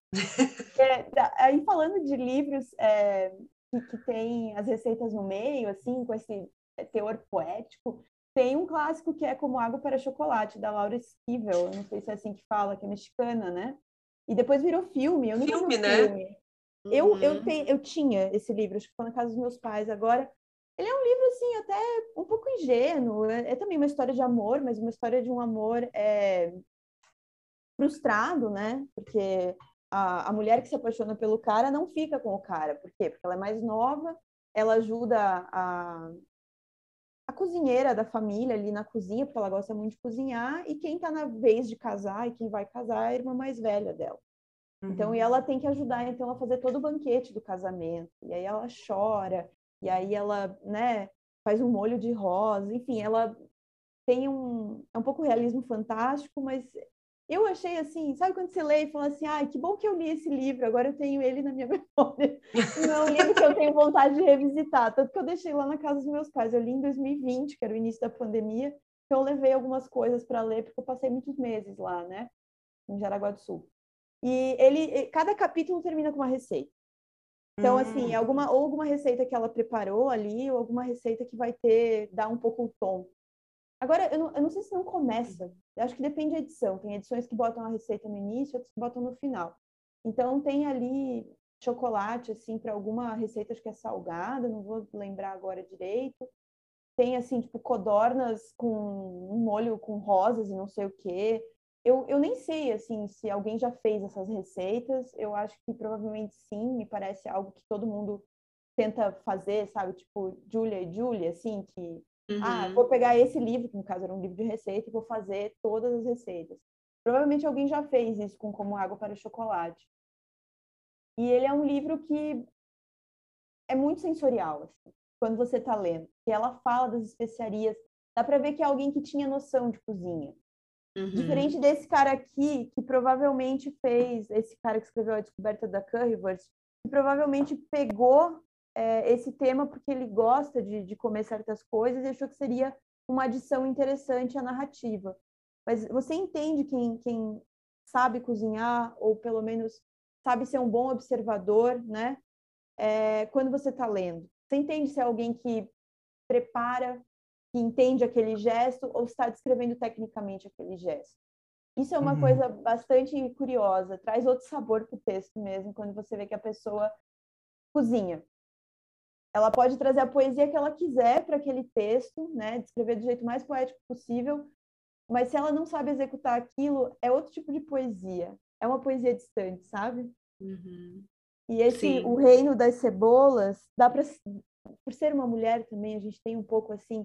É, aí falando de livros é, que, que tem as receitas no meio, assim, com esse teor poético, tem um clássico que é Como Água para Chocolate, da Laura Esquivel, eu não sei se é assim que fala, que é mexicana, né? E depois virou filme. Eu nunca filme, vi né? Filme. Eu, Uhum. eu, tenho, eu tinha esse livro, acho que foi na casa dos meus pais. Agora, ele é um livro, assim, até um pouco ingênuo. É, é também uma história de amor, mas uma história de um amor é, frustrado, né? Porque a, a mulher que se apaixona pelo cara não fica com o cara. Por quê? Porque ela é mais nova, ela ajuda a, a cozinheira da família ali na cozinha, porque ela gosta muito de cozinhar, e quem está na vez de casar e quem vai casar é a irmã mais velha dela. Então, Uhum. e ela tem que ajudar então a fazer todo o banquete do casamento. E aí ela chora, e aí ela, né, faz um molho de rosa, enfim, ela tem um é um pouco realismo fantástico, mas eu achei assim, sabe quando você lê e fala assim, ai, que bom que eu li esse livro, agora eu tenho ele na minha memória. Não é um livro que eu tenho vontade de revisitar, tanto que eu deixei lá na casa dos meus pais. Eu li em 2020, que era o início da pandemia, então eu levei algumas coisas para ler, porque eu passei muitos meses lá, né, em Jaraguá do Sul. E ele, cada capítulo termina com uma receita. Então, assim, Hum. alguma, ou alguma receita que ela preparou ali, ou alguma receita que vai ter, dar um pouco o tom. Agora, eu não, eu não sei se não começa. Eu acho que depende da edição. Tem edições que botam a receita no início, outras que botam no final. Então, tem ali chocolate, assim, para alguma receita, acho que é salgada, não vou lembrar agora direito. Tem, assim, tipo, codornas com um molho com rosas e não sei o quê. Eu, eu nem sei, assim, se alguém já fez essas receitas. Eu acho que provavelmente sim, me parece algo que todo mundo tenta fazer, sabe? Tipo, Julia e Julia, assim, que ah, Uhum. vou pegar esse livro, que no caso era um livro de receita, e vou fazer todas as receitas. Provavelmente alguém já fez isso com Como Água para Chocolate. E ele é um livro que é muito sensorial, assim, quando você está lendo. Que ela fala das especiarias, dá para ver que é alguém que tinha noção de cozinha. Uhum. Diferente desse cara aqui, que provavelmente fez, esse cara que escreveu A Descoberta da Currywurst, que provavelmente pegou é, esse tema porque ele gosta de, de comer certas coisas e achou que seria uma adição interessante à narrativa. Mas você entende quem, quem sabe cozinhar, ou pelo menos sabe ser um bom observador, né? É, quando você está lendo. Você entende se é alguém que prepara, que entende aquele gesto, ou está descrevendo tecnicamente aquele gesto. Isso é uma Uhum. coisa bastante curiosa, traz outro sabor para o texto mesmo, quando você vê que a pessoa cozinha. Ela pode trazer a poesia que ela quiser para aquele texto, né? Descrever do jeito mais poético possível, mas se ela não sabe executar aquilo, é outro tipo de poesia. É uma poesia distante, sabe? Uhum. E esse, Sim. o reino das cebolas, dá para, por ser uma mulher também, a gente tem um pouco assim,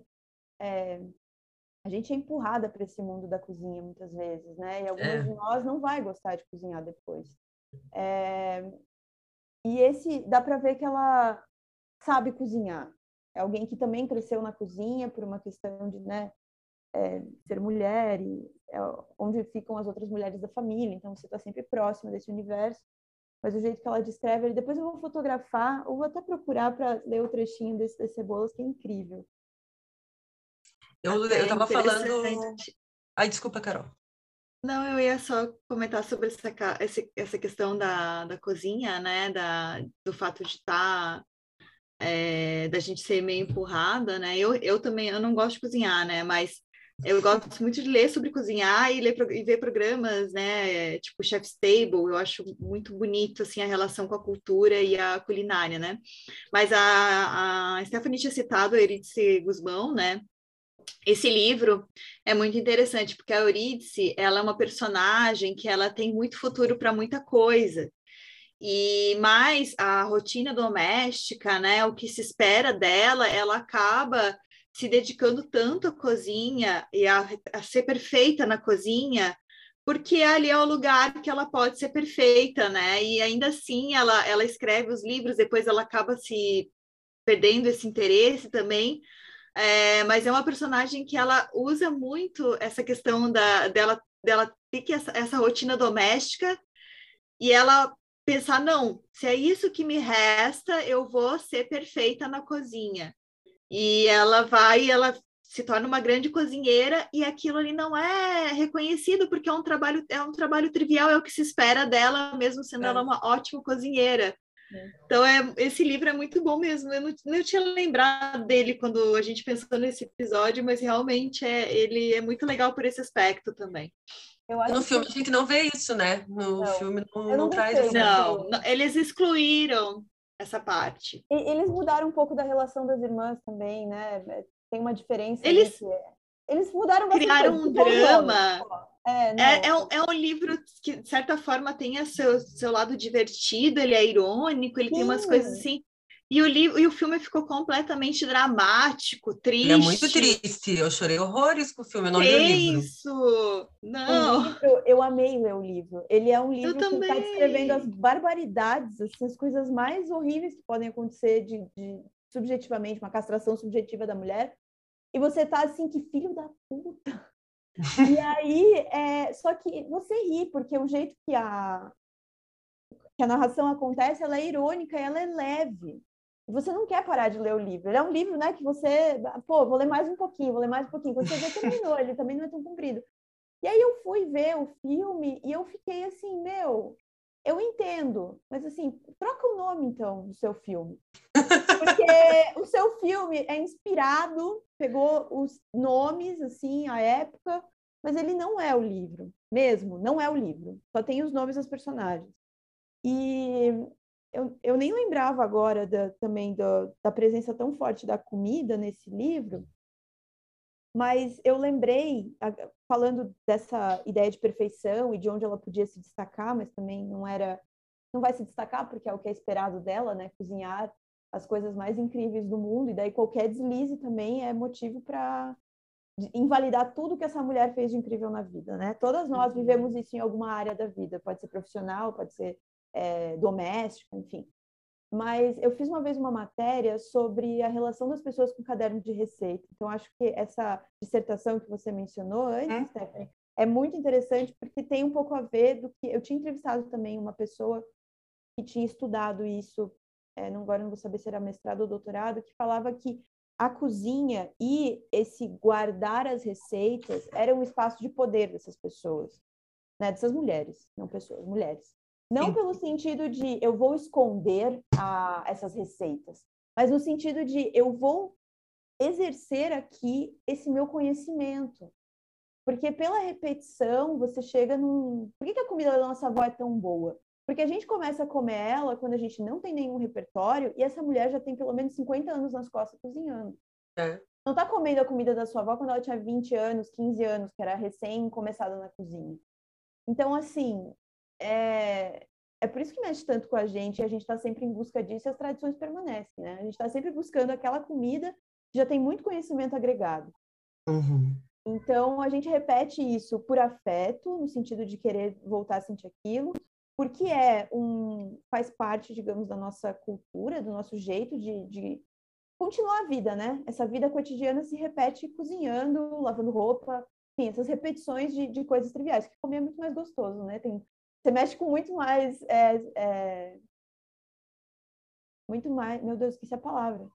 é, a gente é empurrada para esse mundo da cozinha muitas vezes, né? E algumas É. de nós não vai gostar de cozinhar depois. É, e esse, dá para ver que ela sabe cozinhar. É alguém que também cresceu na cozinha por uma questão de, né, é, ser mulher e é onde ficam as outras mulheres da família. Então você está sempre próxima desse universo. Mas o jeito que ela descreve, ele- depois eu vou fotografar, ou vou até procurar para ler o trechinho desse das cebolas, que é incrível. Eu, Até eu tava falando. Ai, desculpa, Carol. Não, eu ia só comentar sobre essa, essa questão da, da cozinha, né? Da, do fato de estar. Da gente ser meio empurrada, né? Eu, eu também, eu não gosto de cozinhar, né? Mas eu gosto muito de ler sobre cozinhar e, ler, e ver programas, né? Tipo Chef's Table, eu acho muito bonito, assim, a relação com a cultura e a culinária, né? Mas a, a Stephanie tinha citado a Eurídice Guzmão, né? Esse livro é muito interessante, porque a Eurídice, ela é uma personagem que ela tem muito futuro para muita coisa. E mais a rotina doméstica, né, o que se espera dela, ela acaba se dedicando tanto à cozinha e a, a ser perfeita na cozinha, porque ali é o lugar que ela pode ser perfeita, né? E ainda assim ela, ela escreve os livros, depois ela acaba se perdendo esse interesse também, é, mas é uma personagem que ela usa muito essa questão da, dela, dela ter que essa, essa rotina doméstica e ela pensar, não, se é isso que me resta, eu vou ser perfeita na cozinha. E ela vai, ela se torna uma grande cozinheira e aquilo ali não é reconhecido porque é um trabalho é um trabalho trivial é o que se espera dela mesmo sendo é. ela uma ótima cozinheira é. então é esse livro é muito bom mesmo eu não, não tinha lembrado dele quando a gente pensou nesse episódio mas realmente é ele é muito legal por esse aspecto também no filme que... a gente não vê isso né no não, filme não, não, não traz essa não, eles excluíram essa parte. E, eles mudaram um pouco da relação das irmãs também, né? tem uma diferença. Eles, eles mudaram Criaram um drama. É, é, é, um, é um livro que, de certa forma, tem seu, seu lado divertido, ele é irônico, ele Sim. tem umas coisas assim. E o, livro, e o filme ficou completamente dramático, triste. Ele é muito triste. Eu chorei horrores com o filme, eu não li o livro. Isso! Não! O livro, eu amei ler o livro. Ele é um livro que está descrevendo as barbaridades, assim, as coisas mais horríveis que podem acontecer de, de subjetivamente, uma castração subjetiva da mulher, e você tá assim, que filho da puta. e aí, é, só que você ri, porque o jeito que a, que a narração acontece, ela é irônica, ela é leve. Você não quer parar de ler o livro. Ele é um livro, né, que você, pô, vou ler mais um pouquinho, vou ler mais um pouquinho. Você vê, terminou, ele também não é tão comprido. E aí eu fui ver o filme e eu fiquei assim, meu, eu entendo, mas assim, troca o nome então do seu filme. Porque o seu filme é inspirado, pegou os nomes, assim, a época, mas ele não é o livro, mesmo, não é o livro. Só tem os nomes dos personagens. E eu, eu nem lembrava agora da, também da, da presença tão forte da comida nesse livro, mas eu lembrei, falando dessa ideia de perfeição e de onde ela podia se destacar, mas também não era, não vai se destacar porque é o que é esperado dela, né? Cozinhar as coisas mais incríveis do mundo, e daí qualquer deslize também é motivo para invalidar tudo que essa mulher fez de incrível na vida, né? Todas nós uhum. vivemos isso em alguma área da vida, pode ser profissional, pode ser é, doméstico, enfim. Mas eu fiz uma vez uma matéria sobre a relação das pessoas com caderno de receita. Então, acho que essa dissertação que você mencionou antes, é. Stephanie, é muito interessante porque tem um pouco a ver do que eu tinha entrevistado também uma pessoa que tinha estudado isso é, não, agora não vou saber se era mestrado ou doutorado, que falava que a cozinha e esse guardar as receitas era um espaço de poder dessas pessoas, né? dessas mulheres, não pessoas, mulheres. Não Sim. pelo sentido de eu vou esconder a, essas receitas, mas no sentido de eu vou exercer aqui esse meu conhecimento. Porque pela repetição você chega num. Por que, que a comida da nossa avó é tão boa? Porque a gente começa a comer ela quando a gente não tem nenhum repertório e essa mulher já tem pelo menos 50 anos nas costas cozinhando. É. Não está comendo a comida da sua avó quando ela tinha 20 anos, 15 anos, que era recém-começada na cozinha. Então, assim, é... é por isso que mexe tanto com a gente, e a gente está sempre em busca disso e as tradições permanecem, né? A gente está sempre buscando aquela comida que já tem muito conhecimento agregado. Uhum. Então, a gente repete isso por afeto, no sentido de querer voltar a sentir aquilo, porque é um faz parte, digamos, da nossa cultura, do nosso jeito de, de continuar a vida, né? Essa vida cotidiana se repete cozinhando, lavando roupa, enfim, essas repetições de, de coisas triviais, que comer é muito mais gostoso, né? Tem, você mexe com muito mais. É, é, muito mais. Meu Deus, esqueci a palavra.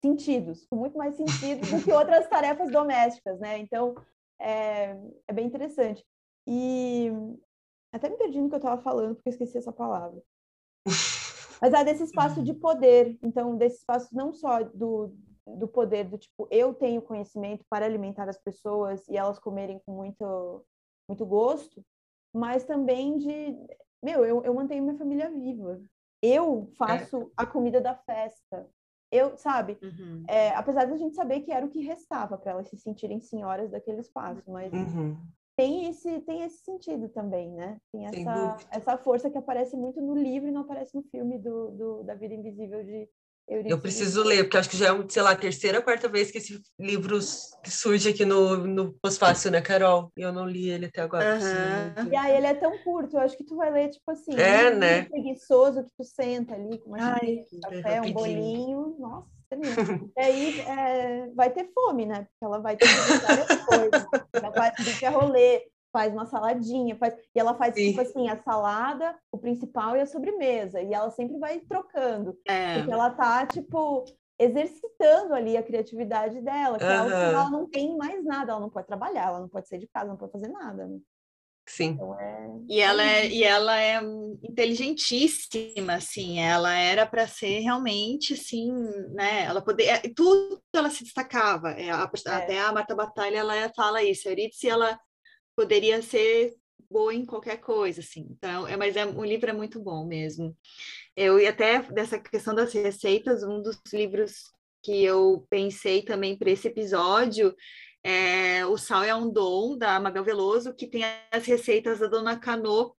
Sentidos, com muito mais sentidos do que outras tarefas domésticas, né? Então, é, é bem interessante. E até me perdi no que eu estava falando, porque esqueci essa palavra. Mas é desse espaço de poder. Então, desse espaço não só do, do poder do tipo, eu tenho conhecimento para alimentar as pessoas e elas comerem com muito, muito gosto, mas também de, meu, eu, eu mantenho minha família viva. Eu faço é. a comida da festa. Eu, sabe? Uhum. É, apesar da gente saber que era o que restava para elas se sentirem senhoras daquele espaço, mas uhum tem esse, tem esse sentido também, né? Tem essa, essa força que aparece muito no livro e não aparece no filme do, do da Vida Invisível de Eurípides. Eu preciso ler, porque acho que já é, sei lá, a terceira, quarta vez que esse livro surge aqui no, no Pós-Fácil, né, Carol? Eu não li ele até agora. Uhum. E aí ele é tão curto, eu acho que tu vai ler, tipo assim, é, né? preguiçoso que tu senta ali com uma Ai, café, um bolinho, nossa e aí é, vai ter fome, né? Porque ela vai ter que várias coisas. Ela vai ter que rolê. Faz uma saladinha, faz e ela faz Sim. tipo assim, a salada, o principal e a sobremesa, e ela sempre vai trocando, É. porque ela tá tipo exercitando ali a criatividade dela, que é algo que Aham. ela não tem mais nada, ela não pode trabalhar, ela não pode sair de casa, não pode fazer nada, né? Sim. Então é E ela é, e ela é inteligentíssima, assim, ela era para ser realmente, assim, né, ela poder, e tudo ela se destacava, é, a- até a Marta Batalha, ela fala isso, a Eurídice, ela poderia ser boa em qualquer coisa, assim, então, é, mas é, o livro é muito bom mesmo. Eu, e até dessa questão das receitas, um dos livros que eu pensei também para esse episódio é O Sal é um Dom, da Mabel Veloso, que tem as receitas da Dona Canô,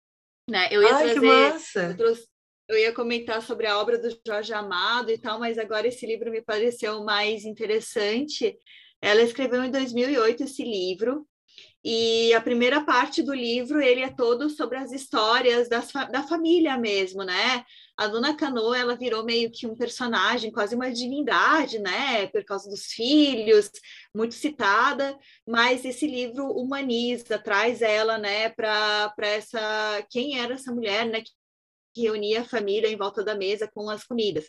né? Eu ia Ai, trazer, eu, trouxe- eu ia comentar sobre a obra do Jorge Amado e tal, mas agora esse livro me pareceu mais interessante. Ela escreveu em 2008 esse livro, e a primeira parte do livro, ele é todo sobre as histórias das da família mesmo, né? A Dona Canoa, ela virou meio que um personagem, quase uma divindade, né? Por causa dos filhos, muito citada, mas esse livro humaniza, traz ela, né, para essa... Quem era essa mulher, né? que reunia a família em volta da mesa com as comidas.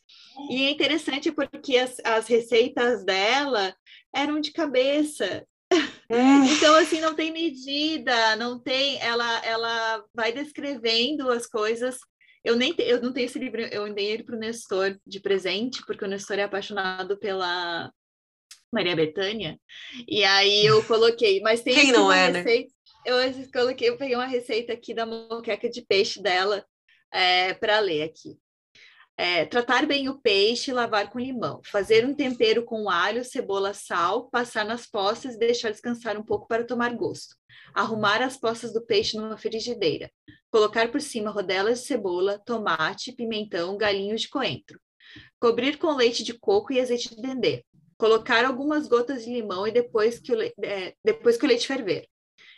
E é interessante porque as, as receitas dela eram de cabeça, então, assim, não tem medida, não tem. Ela, ela vai descrevendo as coisas. Eu nem te- eu não tenho esse livro, eu dei ele para o Nestor de presente, porque o Nestor é apaixonado pela Maria Bethânia. E aí eu coloquei, mas tem Quem não é, né? receita. Eu coloquei, eu peguei uma receita aqui da moqueca de peixe dela para ler aqui. É, tratar bem o peixe lavar com limão. Fazer um tempero com alho, cebola, sal, passar nas postas e deixar descansar um pouco para tomar gosto. Arrumar as postas do peixe numa frigideira. Colocar por cima rodelas de cebola, tomate, pimentão, galinhos de coentro. Cobrir com leite de coco e azeite de dendê. Colocar algumas gotas de limão e depois que o, le- é, depois que o leite ferver.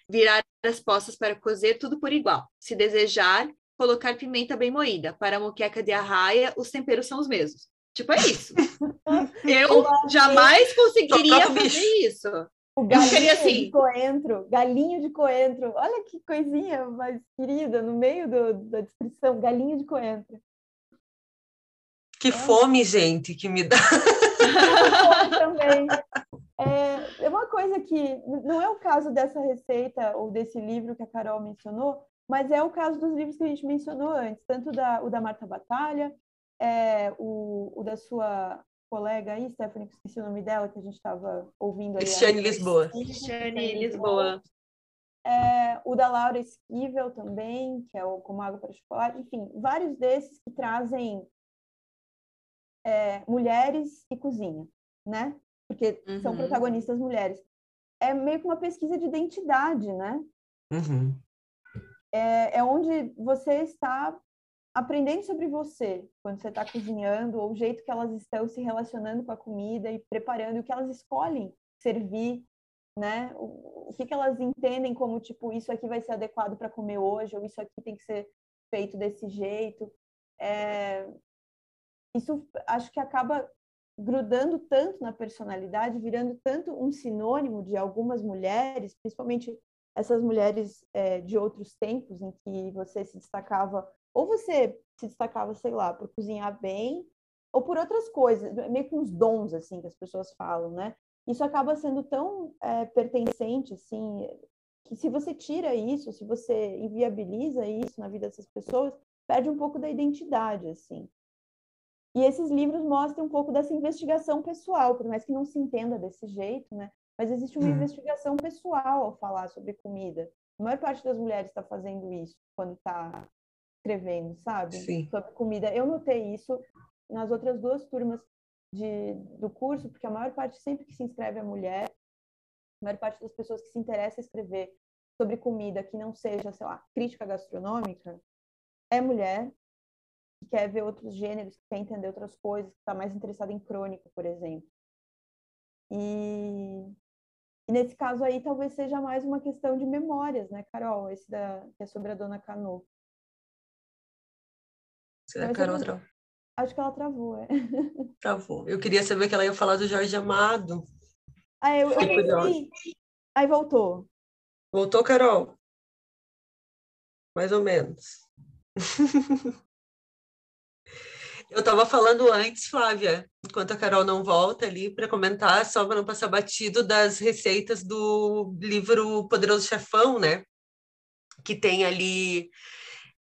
Virar as postas para cozer tudo por igual. Se desejar, colocar pimenta bem moída. Para a moqueca de arraia, os temperos são os mesmos. Tipo, é isso. Eu jamais conseguiria fazer isso. O galinho assim. de coentro, galinho de coentro. Olha que coisinha mais querida no meio do- da descrição, galinho de coentro. que fome, gente, que me dá. Também. É, é uma coisa que não é o caso dessa receita ou desse livro que a Carol mencionou, mas é o caso dos livros que a gente mencionou antes, tanto da, o da Marta Batalha, é, o, o da sua colega aí, Stephanie, que eu esqueci o nome dela, que a gente estava ouvindo ali. Cristiane Lisboa. Cristiane Lisboa. É, o da Laura Esquivel também, que é o Como Água para Chocolate, enfim, vários desses que trazem é, mulheres e cozinha, né? Porque são Uhum. protagonistas mulheres. É meio que uma pesquisa de identidade, né? Uhum. É, é onde você está aprendendo sobre você quando você está cozinhando, ou o jeito que elas estão se relacionando com a comida e preparando, o que elas escolhem servir, né? O, o que, que elas entendem como, tipo, isso aqui vai ser adequado para comer hoje, ou isso aqui tem que ser feito desse jeito. É, isso acho que acaba grudando tanto na personalidade, virando tanto um sinônimo de algumas mulheres, principalmente essas mulheres é, de outros tempos em que você se destacava, ou você se destacava, sei lá, por cozinhar bem, ou por outras coisas, meio que uns dons, assim, que as pessoas falam, né? Isso acaba sendo tão é, pertencente, assim, que se você tira isso, se você inviabiliza isso na vida dessas pessoas, perde um pouco da identidade, assim. E esses livros mostram um pouco dessa investigação pessoal, por mais que não se entenda desse jeito, né? Mas existe uma Hum. investigação pessoal ao falar sobre comida. A maior parte das mulheres está fazendo isso quando está escrevendo, sabe? Sim. Sobre comida. Eu notei isso nas outras duas turmas de, do curso, porque a maior parte, sempre que se inscreve a mulher, a maior parte das pessoas que se interessa em escrever sobre comida que não seja, sei lá, crítica gastronômica, é mulher, que quer ver outros gêneros, que quer entender outras coisas, que está mais interessada em crônica, por exemplo. E, e nesse caso aí, talvez seja mais uma questão de memórias, né, Carol? Esse da, que é sobre a Dona Cano. Será que Carol eu- tra- Acho que ela travou, é. travou? Eu queria saber que ela ia falar do Jorge Amado. Ah, eu, eu curiosa. Aí voltou. Voltou, Carol? mais ou menos. Eu estava falando antes, Flávia, enquanto a Carol não volta ali para comentar, só para não passar batido das receitas do livro Poderoso Chefão, né? Que tem ali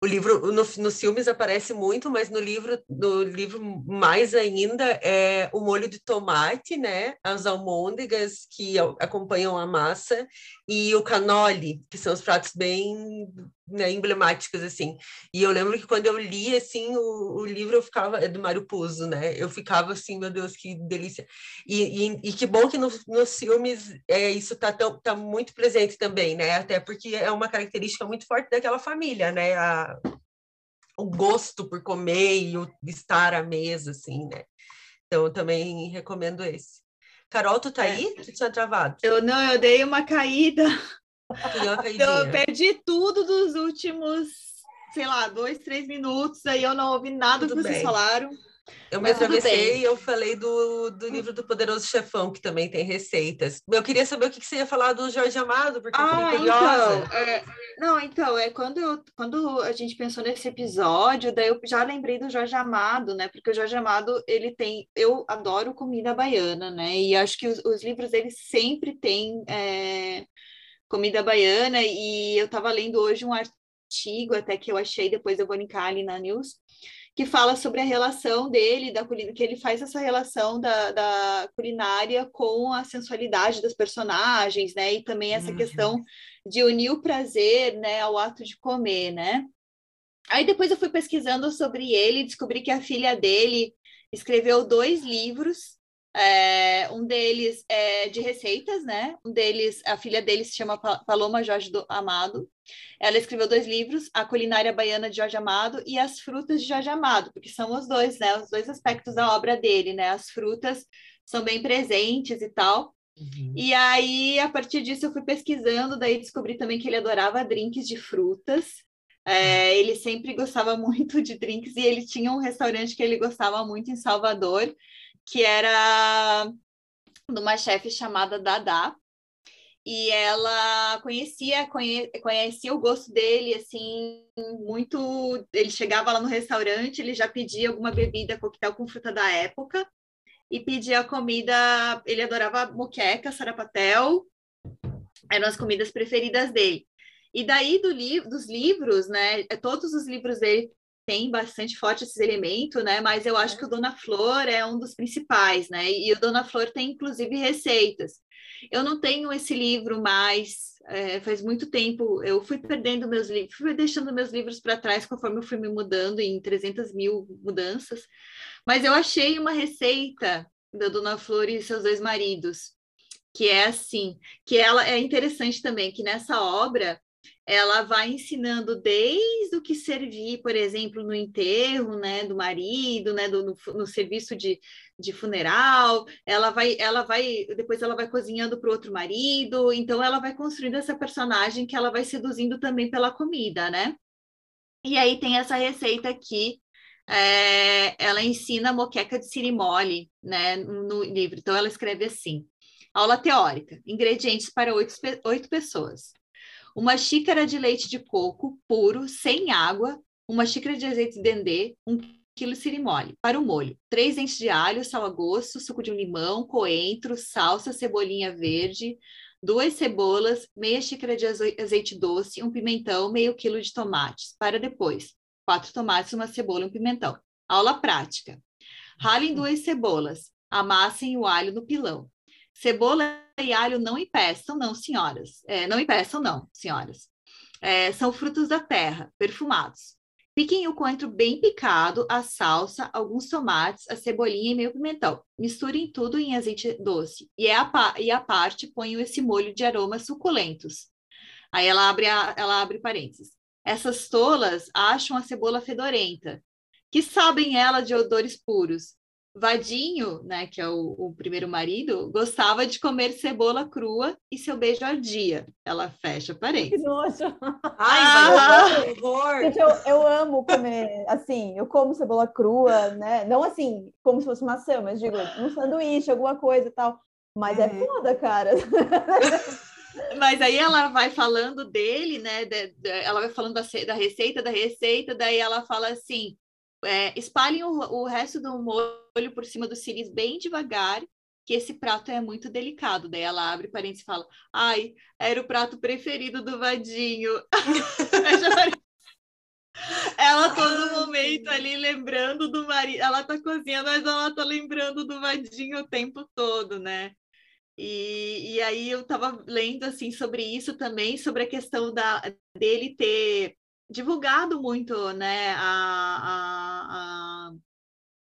o livro no, nos filmes aparece muito, mas no livro no livro mais ainda é o molho de tomate, né? As almôndegas que acompanham a massa e o canole, que são os pratos bem né, emblemáticos assim. E eu lembro que quando eu li assim o, o livro eu ficava é do Mário Puzo, né? Eu ficava assim, meu Deus, que delícia. E, e, e que bom que no, nos filmes é, isso tá tão, tá muito presente também, né? Até porque é uma característica muito forte daquela família, né? A, o gosto por comer e o estar à mesa, assim, né? Então, eu também recomendo esse. Carol, tu tá é. aí? Tu tinha travado? Eu não, eu dei uma caída. Eu perdi tudo dos últimos, sei lá, dois, três minutos, aí eu não ouvi nada tudo que vocês bem. falaram. Eu me atravessei e eu falei do, do livro do Poderoso Chefão, que também tem receitas. Eu queria saber o que, que você ia falar do Jorge Amado, porque ah, eu curiosa. Então, é, não, então, é quando, eu, quando a gente pensou nesse episódio, daí eu já lembrei do Jorge Amado, né? Porque o Jorge Amado, ele tem... Eu adoro comida baiana, né? E acho que os, os livros dele sempre têm é, comida baiana. E eu estava lendo hoje um artigo, até que eu achei, depois eu vou linkar ali na news, que fala sobre a relação dele, da que ele faz essa relação da, da culinária com a sensualidade dos personagens, né? E também essa uhum. questão de unir o prazer, né, ao ato de comer, né? Aí depois eu fui pesquisando sobre ele e descobri que a filha dele escreveu dois livros é, um deles é de receitas, né? Um deles, a filha dele se chama Paloma Jorge Amado. Ela escreveu dois livros, A Culinária Baiana de Jorge Amado e As Frutas de Jorge Amado, porque são os dois, né? Os dois aspectos da obra dele, né? As frutas são bem presentes e tal. Uhum. E aí, a partir disso, eu fui pesquisando, daí descobri também que ele adorava drinks de frutas. É, ele sempre gostava muito de drinks e ele tinha um restaurante que ele gostava muito em Salvador, que era de uma chefe chamada Dada. E ela conhecia, conhe, conhecia o gosto dele, assim, muito. Ele chegava lá no restaurante, ele já pedia alguma bebida, coquetel com fruta da época, e pedia comida. Ele adorava moqueca, sarapatel, eram as comidas preferidas dele. E daí do li dos livros, né? Todos os livros dele tem bastante forte esses elementos, né? Mas eu acho que o Dona Flor é um dos principais, né? E o Dona Flor tem inclusive receitas. Eu não tenho esse livro mais, é, faz muito tempo. Eu fui perdendo meus livros, fui deixando meus livros para trás conforme eu fui me mudando em 300 mil mudanças. Mas eu achei uma receita da Dona Flor e seus dois maridos, que é assim, que ela é interessante também, que nessa obra ela vai ensinando desde o que servir, por exemplo, no enterro, né, do marido, né, do, no, no serviço de, de funeral, ela vai, ela vai, depois ela vai cozinhando para o outro marido, então ela vai construindo essa personagem que ela vai seduzindo também pela comida, né? E aí tem essa receita aqui, é, ela ensina moqueca de sirimole, né, no livro. Então ela escreve assim: aula teórica, ingredientes para oito, oito pessoas uma xícara de leite de coco puro, sem água, uma xícara de azeite de dendê, um quilo de sirimole. Para o molho, três dentes de alho, sal a gosto, suco de um limão, coentro, salsa, cebolinha verde, duas cebolas, meia xícara de azeite doce, um pimentão, meio quilo de tomates. Para depois, quatro tomates, uma cebola e um pimentão. Aula prática. Ralem duas cebolas, amassem o alho no pilão. Cebola e alho não empeçam, não, senhoras. É, não empeçam, não, senhoras. É, são frutos da terra, perfumados. Piquem o coentro bem picado, a salsa, alguns tomates, a cebolinha e meio pimentão. Misturem tudo em azeite doce. E, a, e a parte ponham esse molho de aromas suculentos. Aí ela abre, a, ela abre parênteses. Essas tolas acham a cebola fedorenta. Que sabem ela de odores puros. Vadinho, né, que é o, o, primeiro marido, gostava de comer cebola crua e seu beijo ardia. Ela fecha parede. Que nojo! Ai, ah, Gente, eu, eu amo comer, assim, eu como cebola crua, né? Não assim, como se fosse maçã, mas digo, um sanduíche, alguma coisa e tal. Mas é é foda, cara. Mas aí ela vai falando dele, né? De, de, ela vai falando da, da, receita, da receita, daí ela fala assim: é, espalhem o, o resto do molho por cima dos cílios bem devagar, que esse prato é muito delicado. Daí ela abre parênteses e fala: Ai, era o prato preferido do Vadinho. ela todo momento ali lembrando do marido. Ela tá cozinhando, mas ela tá lembrando do Vadinho o tempo todo, né? E, e aí eu estava lendo assim sobre isso também, sobre a questão da, dele ter divulgado muito né, a, a, a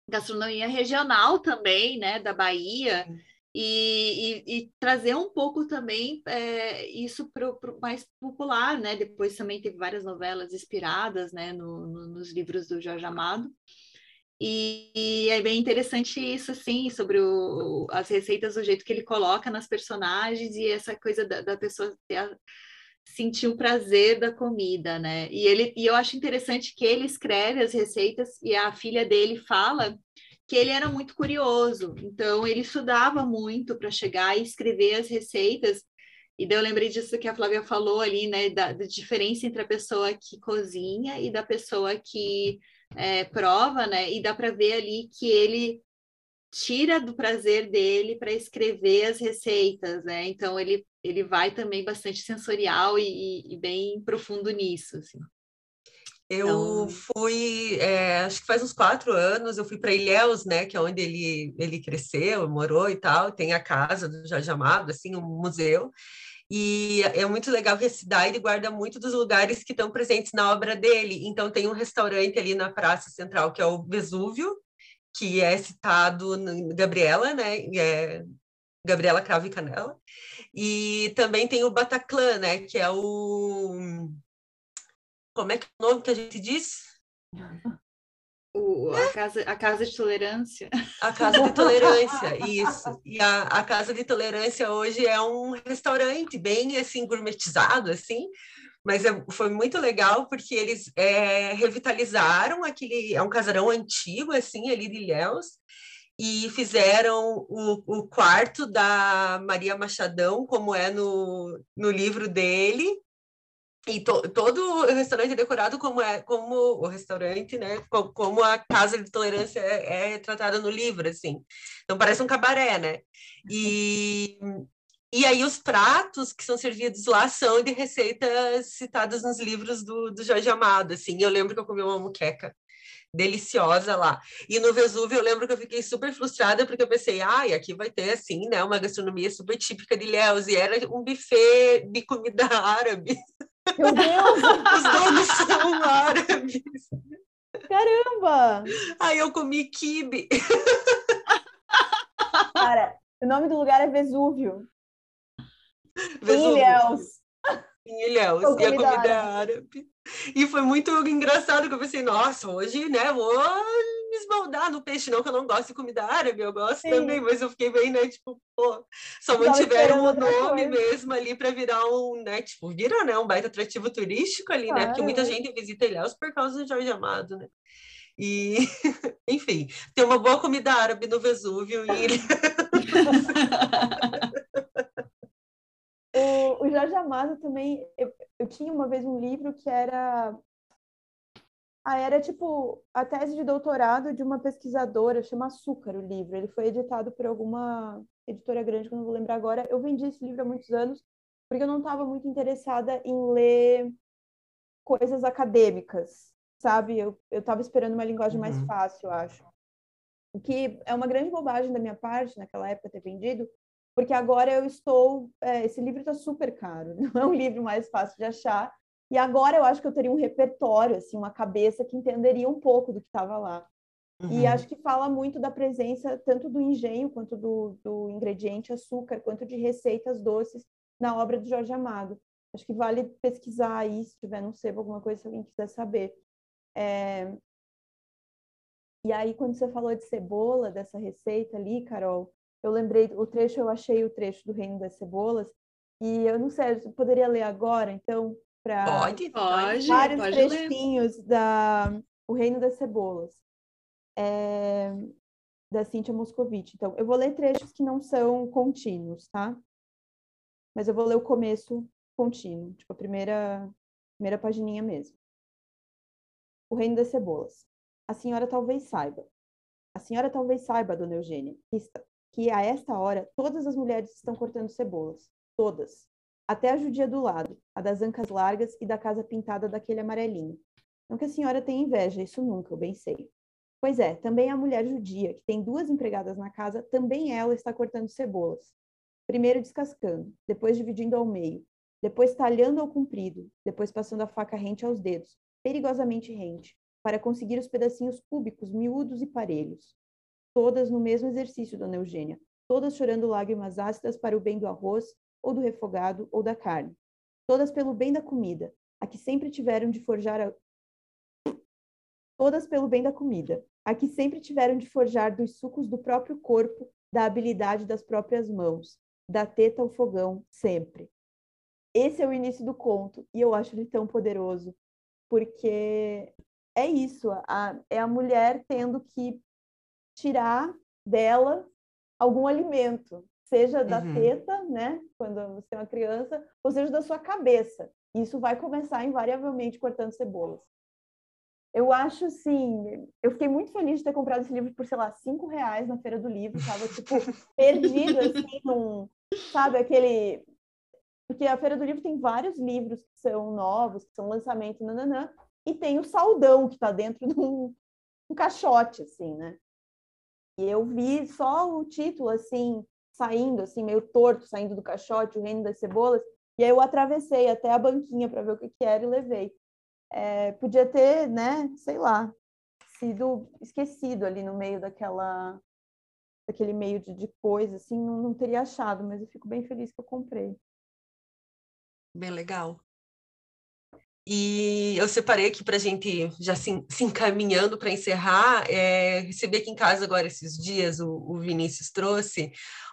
gastronomia regional também, né, da Bahia. E, e, e, trazer um pouco também é, isso para o mais popular, né? Depois também teve várias novelas inspiradas, né, no, no, nos livros do Jorge Amado. E, e, é bem interessante isso, assim, sobre o, as receitas, o jeito que ele coloca nas personagens e essa coisa da, da pessoa ter, sentir o prazer da comida, né? E, ele, e eu acho interessante que ele escreve as receitas e a filha dele fala que ele era muito curioso, então ele estudava muito para chegar e escrever as receitas. E daí eu lembrei disso que a Flávia falou ali, né, da, da diferença entre a pessoa que cozinha e da pessoa que é, prova, né? E dá para ver ali que ele tira do prazer dele para escrever as receitas, né? Então ele, ele vai também bastante sensorial e, e bem profundo nisso, assim. Eu então... fui, é, acho que faz uns quatro anos, eu fui para Ilhéus, né, que é onde ele, ele cresceu, morou e tal, tem a casa do Jorge Amado, assim, um museu, e é muito legal que a cidade guarda muito dos lugares que estão presentes na obra dele. Então, tem um restaurante ali na Praça Central, que é o Vesúvio, que é citado Gabriela, né? É Gabriela Cravo e Canela. E também tem o Bataclan, né? Que é o. Como é que é o nome que a gente diz? O, a, casa, a Casa de Tolerância. A Casa de Tolerância, isso. E a, a Casa de Tolerância hoje é um restaurante bem assim gourmetizado, assim, mas é, foi muito legal porque eles é, revitalizaram aquele, é um casarão antigo, assim, ali de Ilhéus, e fizeram o, o quarto da Maria Machadão, como é no, no livro dele, e to, todo o restaurante é decorado como é como o restaurante, né? Como, a casa de tolerância é, é tratada no livro, assim. Então parece um cabaré, né? E e aí os pratos que são servidos lá são de receitas citadas nos livros do, do Jorge Amado, assim. Eu lembro que eu comi uma muqueca deliciosa lá. E no Vesúvio eu lembro que eu fiquei super frustrada porque eu pensei, ai, aqui vai ter assim, né, uma gastronomia super típica de Ilhéus e era um buffet de comida árabe. Meu Deus! Os donos são árabes. Caramba! Aí eu comi kibe. Cara, o nome do lugar é Vesúvio. Vesúvio. Ilhéus. Em Ilhéus. E a comida árabe. árabe. E foi muito engraçado que eu pensei, nossa, hoje, né, vou me esbaldar no peixe, não que eu não gosto de comida árabe, eu gosto Sim. também, mas eu fiquei bem, né, tipo, pô, só mantiveram o nome mesmo ali para virar um, né, tipo, vira, né, um baita atrativo turístico ali, claro. né, porque muita gente visita Ilhéus por causa do Jorge Amado, né. E, enfim, tem uma boa comida árabe no Vesúvio e... o, o Jorge Amado também, eu, eu tinha uma vez um livro que era ah, era tipo a tese de doutorado de uma pesquisadora, chama Açúcar o livro. Ele foi editado por alguma editora grande, que eu não vou lembrar agora. Eu vendi esse livro há muitos anos, porque eu não estava muito interessada em ler coisas acadêmicas, sabe? Eu estava esperando uma linguagem uhum. mais fácil, eu acho. O que é uma grande bobagem da minha parte, naquela época, ter vendido, porque agora eu estou. É, esse livro está super caro, não é um livro mais fácil de achar. E agora eu acho que eu teria um repertório, assim, uma cabeça que entenderia um pouco do que estava lá. Uhum. E acho que fala muito da presença tanto do engenho, quanto do, do ingrediente açúcar, quanto de receitas doces na obra do Jorge Amado. Acho que vale pesquisar aí, se tiver no sebo alguma coisa, se alguém quiser saber. É... E aí, quando você falou de cebola, dessa receita ali, Carol, eu lembrei, o trecho, eu achei o trecho do Reino das Cebolas, e eu não sei, eu poderia ler agora, então, para pode, pode, vários pode trechinhos ler. da O Reino das Cebolas, é, da Cíntia Moscovitch. Então, eu vou ler trechos que não são contínuos, tá? mas eu vou ler o começo contínuo, tipo a primeira, primeira pagininha mesmo. O Reino das Cebolas. A senhora talvez saiba. A senhora talvez saiba, dona Eugênia, que, está, que a esta hora todas as mulheres estão cortando cebolas. Todas. Até a judia do lado, a das ancas largas e da casa pintada daquele amarelinho. Não que a senhora tenha inveja, isso nunca, eu bem sei. Pois é, também a mulher judia, que tem duas empregadas na casa, também ela está cortando cebolas. Primeiro descascando, depois dividindo ao meio, depois talhando ao comprido, depois passando a faca rente aos dedos, perigosamente rente, para conseguir os pedacinhos cúbicos, miúdos e parelhos. Todas no mesmo exercício, dona Eugênia, todas chorando lágrimas ácidas para o bem do arroz, ou do refogado, ou da carne. Todas pelo bem da comida, a que sempre tiveram de forjar a... Todas pelo bem da comida, a que sempre tiveram de forjar dos sucos do próprio corpo, da habilidade das próprias mãos, da teta ao fogão, sempre. Esse é o início do conto, e eu acho ele tão poderoso, porque é isso, a, é a mulher tendo que tirar dela algum alimento, seja da uhum. teta, né, quando você tem uma criança, ou seja da sua cabeça. Isso vai começar invariavelmente cortando cebolas. Eu acho assim, eu fiquei muito feliz de ter comprado esse livro por, sei lá, cinco reais na feira do livro, tava tipo perdido assim num, sabe, aquele porque a feira do livro tem vários livros que são novos, que são lançamentos, nananã, e tem o saldão que está dentro de um, um caixote, assim, né? E eu vi só o título, assim, saindo, assim, meio torto, saindo do caixote, o reino das cebolas, e aí eu atravessei até a banquinha para ver o que, que era e levei. É, podia ter, né, sei lá, sido esquecido ali no meio daquela daquele meio de, de coisa, assim, não, não teria achado, mas eu fico bem feliz que eu comprei. Bem legal. E eu separei aqui para a gente já se, se encaminhando para encerrar. É, recebi aqui em casa agora esses dias, o, o Vinícius trouxe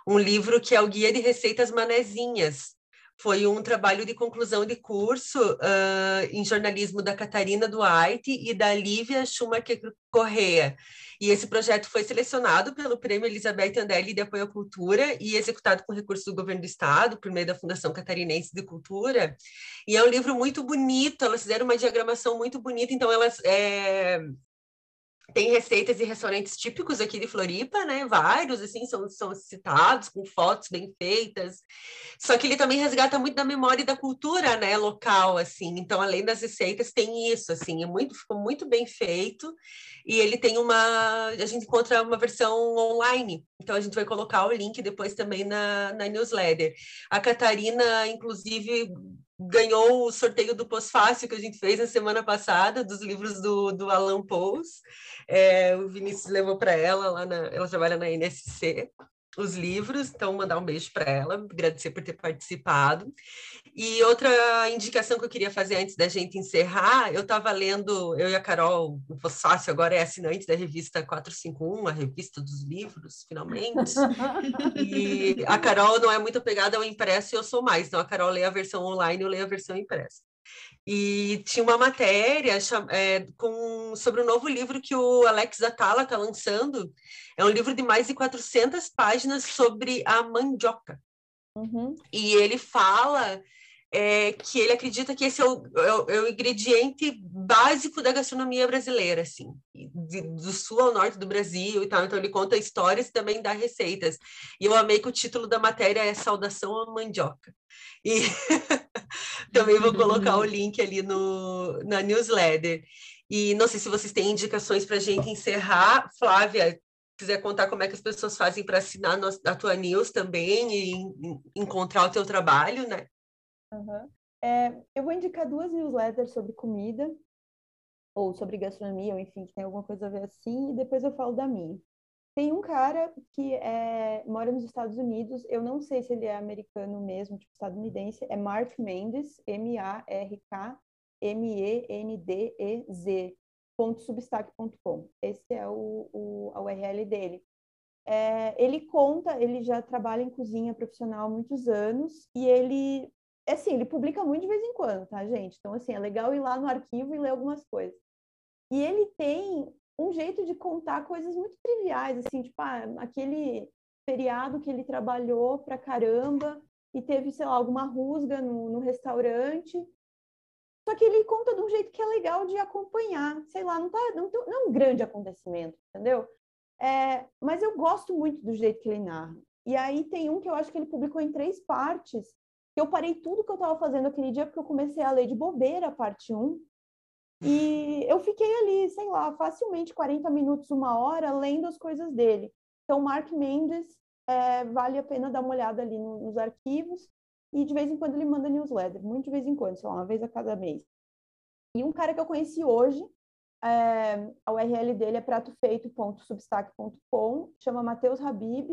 um livro que é o Guia de Receitas Manezinhas, foi um trabalho de conclusão de curso uh, em jornalismo da Catarina Duarte e da Lívia Schumacher Correa. E esse projeto foi selecionado pelo Prêmio Elizabeth Andelli de Apoio à Cultura e executado com recursos do governo do estado, por meio da Fundação Catarinense de Cultura. E é um livro muito bonito, elas fizeram uma diagramação muito bonita, então elas é, tem receitas e restaurantes típicos aqui de Floripa, né? Vários, assim, são, são citados, com fotos bem feitas. Só que ele também resgata muito da memória e da cultura, né? Local, assim. Então, além das receitas, tem isso, assim. É muito, ficou muito bem feito. E ele tem uma... A gente encontra uma versão online. Então, a gente vai colocar o link depois também na, na newsletter. A Catarina, inclusive, ganhou o sorteio do pós-fácil que a gente fez na semana passada, dos livros do, do Alan Pous. É, o Vinícius levou para ela, lá na, ela trabalha na NSC, os livros, então mandar um beijo para ela, agradecer por ter participado. E outra indicação que eu queria fazer antes da gente encerrar, eu estava lendo, eu e a Carol, o Fossácio agora é assinante da revista 451, a revista dos livros, finalmente. e a Carol não é muito apegada ao impresso e eu sou mais, então a Carol lê a versão online, eu leio a versão impressa. E tinha uma matéria é, com, sobre o um novo livro que o Alex Atala está lançando. É um livro de mais de 400 páginas sobre a mandioca. Uhum. E ele fala é, que ele acredita que esse é o, é o, é o, ingrediente básico da gastronomia brasileira, assim, de, do sul ao norte do Brasil e tal. Então ele conta histórias e também dá receitas. E eu amei que o título da matéria é Saudação à Mandioca. E também vou colocar o link ali no, na newsletter. E não sei se vocês têm indicações para a gente encerrar. Flávia, quiser contar como é que as pessoas fazem para assinar a tua news também e encontrar o teu trabalho, né? Uhum. É, eu vou indicar duas newsletters sobre comida, ou sobre gastronomia, ou enfim, que tem alguma coisa a ver assim, e depois eu falo da minha. Tem um cara que é, mora nos Estados Unidos, eu não sei se ele é americano mesmo, tipo estadunidense, é Mark Mendes, M-A-R-K M-E-N-D-E-Z, substack.com. Esse é o, o, a URL dele. É, ele conta, ele já trabalha em cozinha profissional há muitos anos e ele, assim, ele publica muito de vez em quando, tá, gente? Então, assim, é legal ir lá no arquivo e ler algumas coisas. E ele tem um jeito de contar coisas muito triviais, assim, tipo, ah, aquele feriado que ele trabalhou pra caramba e teve, sei lá, alguma rusga no, no restaurante. Só que ele conta de um jeito que é legal de acompanhar. Sei lá, não, tá, não, não é um grande acontecimento, entendeu? É, mas eu gosto muito do jeito que ele narra. E aí tem um que eu acho que ele publicou em três partes. Eu parei tudo que eu estava fazendo aquele dia porque eu comecei a ler de bobeira parte 1. E eu fiquei ali, sei lá, facilmente 40 minutos, uma hora, lendo as coisas dele. Então, Mark Mendes, é, vale a pena dar uma olhada ali no, nos arquivos. E de vez em quando ele manda newsletter, muito de vez em quando, sei lá, uma vez a cada mês. E um cara que eu conheci hoje, é, a URL dele é pratofeito.substack.com, chama Matheus Habib.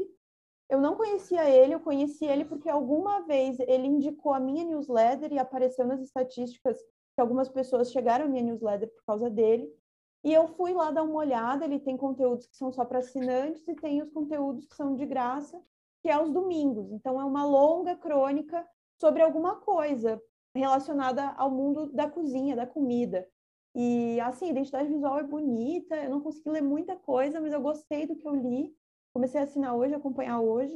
Eu não conhecia ele, eu conheci ele porque alguma vez ele indicou a minha newsletter e apareceu nas estatísticas que algumas pessoas chegaram à minha newsletter por causa dele. E eu fui lá dar uma olhada, ele tem conteúdos que são só para assinantes e tem os conteúdos que são de graça, que é aos domingos. Então é uma longa crônica sobre alguma coisa relacionada ao mundo da cozinha, da comida. E assim, a identidade visual é bonita, eu não consegui ler muita coisa, mas eu gostei do que eu li. Comecei a assinar hoje, acompanhar hoje.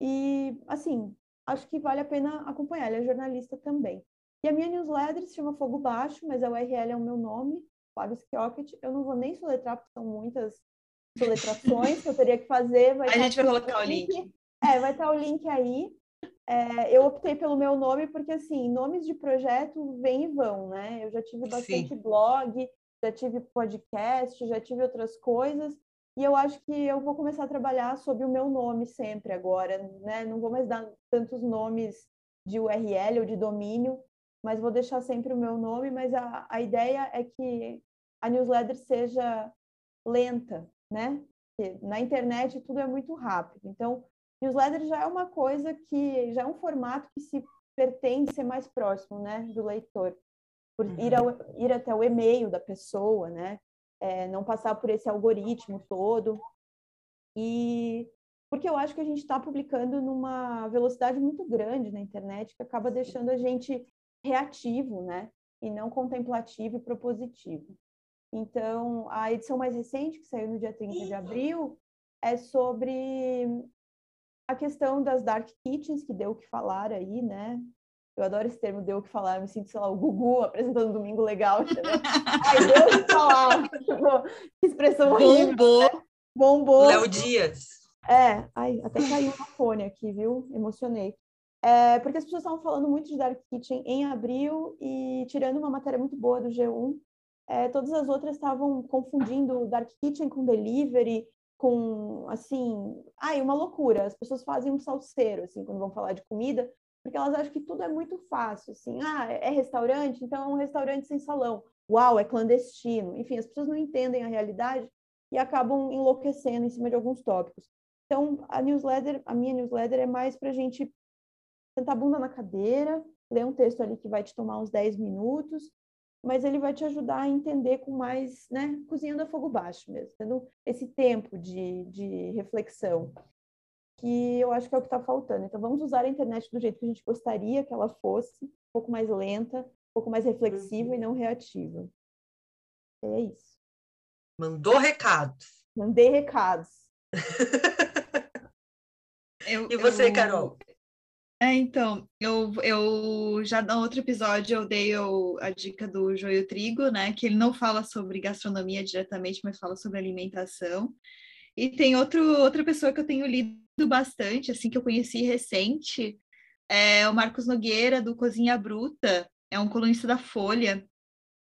E assim, acho que vale a pena acompanhar. Ele é jornalista também. E a minha newsletter se chama Fogo Baixo, mas a URL é o meu nome, Flávio Skiocket. Eu não vou nem soletrar, porque são muitas soletrações que eu teria que fazer. Vai a gente vai colocar o link. link. É, vai estar o link aí. É, eu optei pelo meu nome porque, assim, nomes de projeto vêm e vão, né? Eu já tive bastante Sim. blog, já tive podcast, já tive outras coisas. E eu acho que eu vou começar a trabalhar sob o meu nome sempre agora, né? Não vou mais dar tantos nomes de URL ou de domínio, mas vou deixar sempre o meu nome. Mas a, a ideia é que a newsletter seja lenta, né? Porque na internet tudo é muito rápido. Então, newsletter já é uma coisa que já é um formato que se pretende ser mais próximo, né, do leitor, por uhum. ir, ao, ir até o e-mail da pessoa, né? É, não passar por esse algoritmo todo. E porque eu acho que a gente está publicando numa velocidade muito grande na internet que acaba deixando a gente reativo, né? E não contemplativo e propositivo. Então, a edição mais recente, que saiu no dia 30 de abril, é sobre a questão das dark kitchens, que deu o que falar aí, né? Eu adoro esse termo, deu o que falar, eu me sinto, sei lá, o Gugu apresentando um Domingo Legal, entendeu? Ai, deu o que falar! que expressão horrível! Bombou! Né? Bombou! Léo Dias! É, ai, até caiu uma fone aqui, viu? Emocionei. É, porque as pessoas estavam falando muito de Dark Kitchen em abril e tirando uma matéria muito boa do G1, é, todas as outras estavam confundindo Dark Kitchen com delivery, com, assim, ai, uma loucura. As pessoas fazem um salseiro, assim, quando vão falar de comida, porque elas acham que tudo é muito fácil, assim, ah, é restaurante, então é um restaurante sem salão. Uau, é clandestino. Enfim, as pessoas não entendem a realidade e acabam enlouquecendo em cima de alguns tópicos. Então, a newsletter, a minha newsletter é mais para a gente sentar a bunda na cadeira, ler um texto ali que vai te tomar uns 10 minutos, mas ele vai te ajudar a entender com mais, né, cozinhando a fogo baixo mesmo, tendo esse tempo de, de reflexão, que eu acho que é o que está faltando. Então, vamos usar a internet do jeito que a gente gostaria que ela fosse, um pouco mais lenta, um pouco mais reflexiva uhum. e não reativa. É isso. Mandou recados. Mandei recados. eu, e você, eu... Carol? É, então, eu, eu já no outro episódio eu dei o, a dica do Joio Trigo, né? Que ele não fala sobre gastronomia diretamente, mas fala sobre alimentação. E tem outro, outra pessoa que eu tenho lido bastante, assim, que eu conheci recente, é o Marcos Nogueira, do Cozinha Bruta, é um colunista da Folha.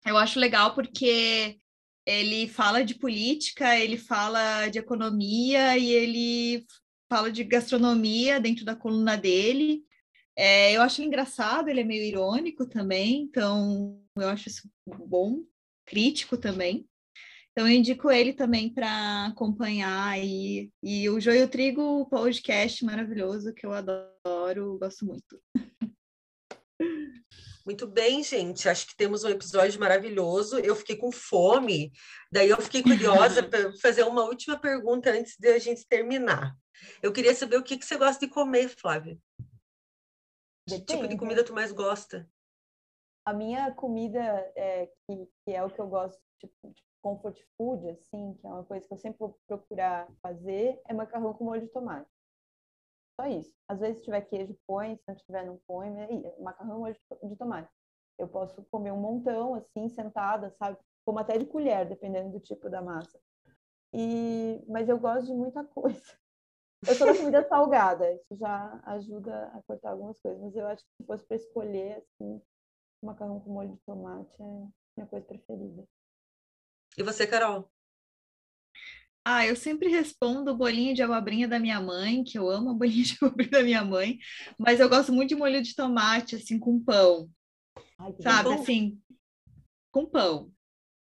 Eu acho legal porque ele fala de política, ele fala de economia e ele fala de gastronomia dentro da coluna dele. É, eu acho engraçado, ele é meio irônico também, então eu acho isso bom, crítico também. Então eu indico ele também para acompanhar e, e o Joio Trigo podcast maravilhoso que eu adoro, gosto muito. Muito bem, gente. Acho que temos um episódio maravilhoso. Eu fiquei com fome, daí eu fiquei curiosa para fazer uma última pergunta antes de a gente terminar. Eu queria saber o que, que você gosta de comer, Flávia. Que tipo de comida tu mais gosta? A minha comida, é, que, que, é o que eu gosto, tipo, de comfort food, assim, que é uma coisa que eu sempre vou procurar fazer, é macarrão com molho de tomate. Só isso. Às vezes, se tiver queijo, põe. Se não tiver, não põe. E macarrão molho de tomate. Eu posso comer um montão, assim, sentada, sabe? Como até de colher, dependendo do tipo da massa. E... Mas eu gosto de muita coisa. Eu sou da comida salgada, isso já ajuda a cortar algumas coisas. Mas eu acho que se fosse para escolher, assim, macarrão com molho de tomate é minha coisa preferida. E você, Carol? Ah, eu sempre respondo o bolinho de abobrinha da minha mãe, que eu amo a bolinha de abobrinha da minha mãe, mas eu gosto muito de molho de tomate, assim, com pão. Ai, sabe, bom. assim, com pão.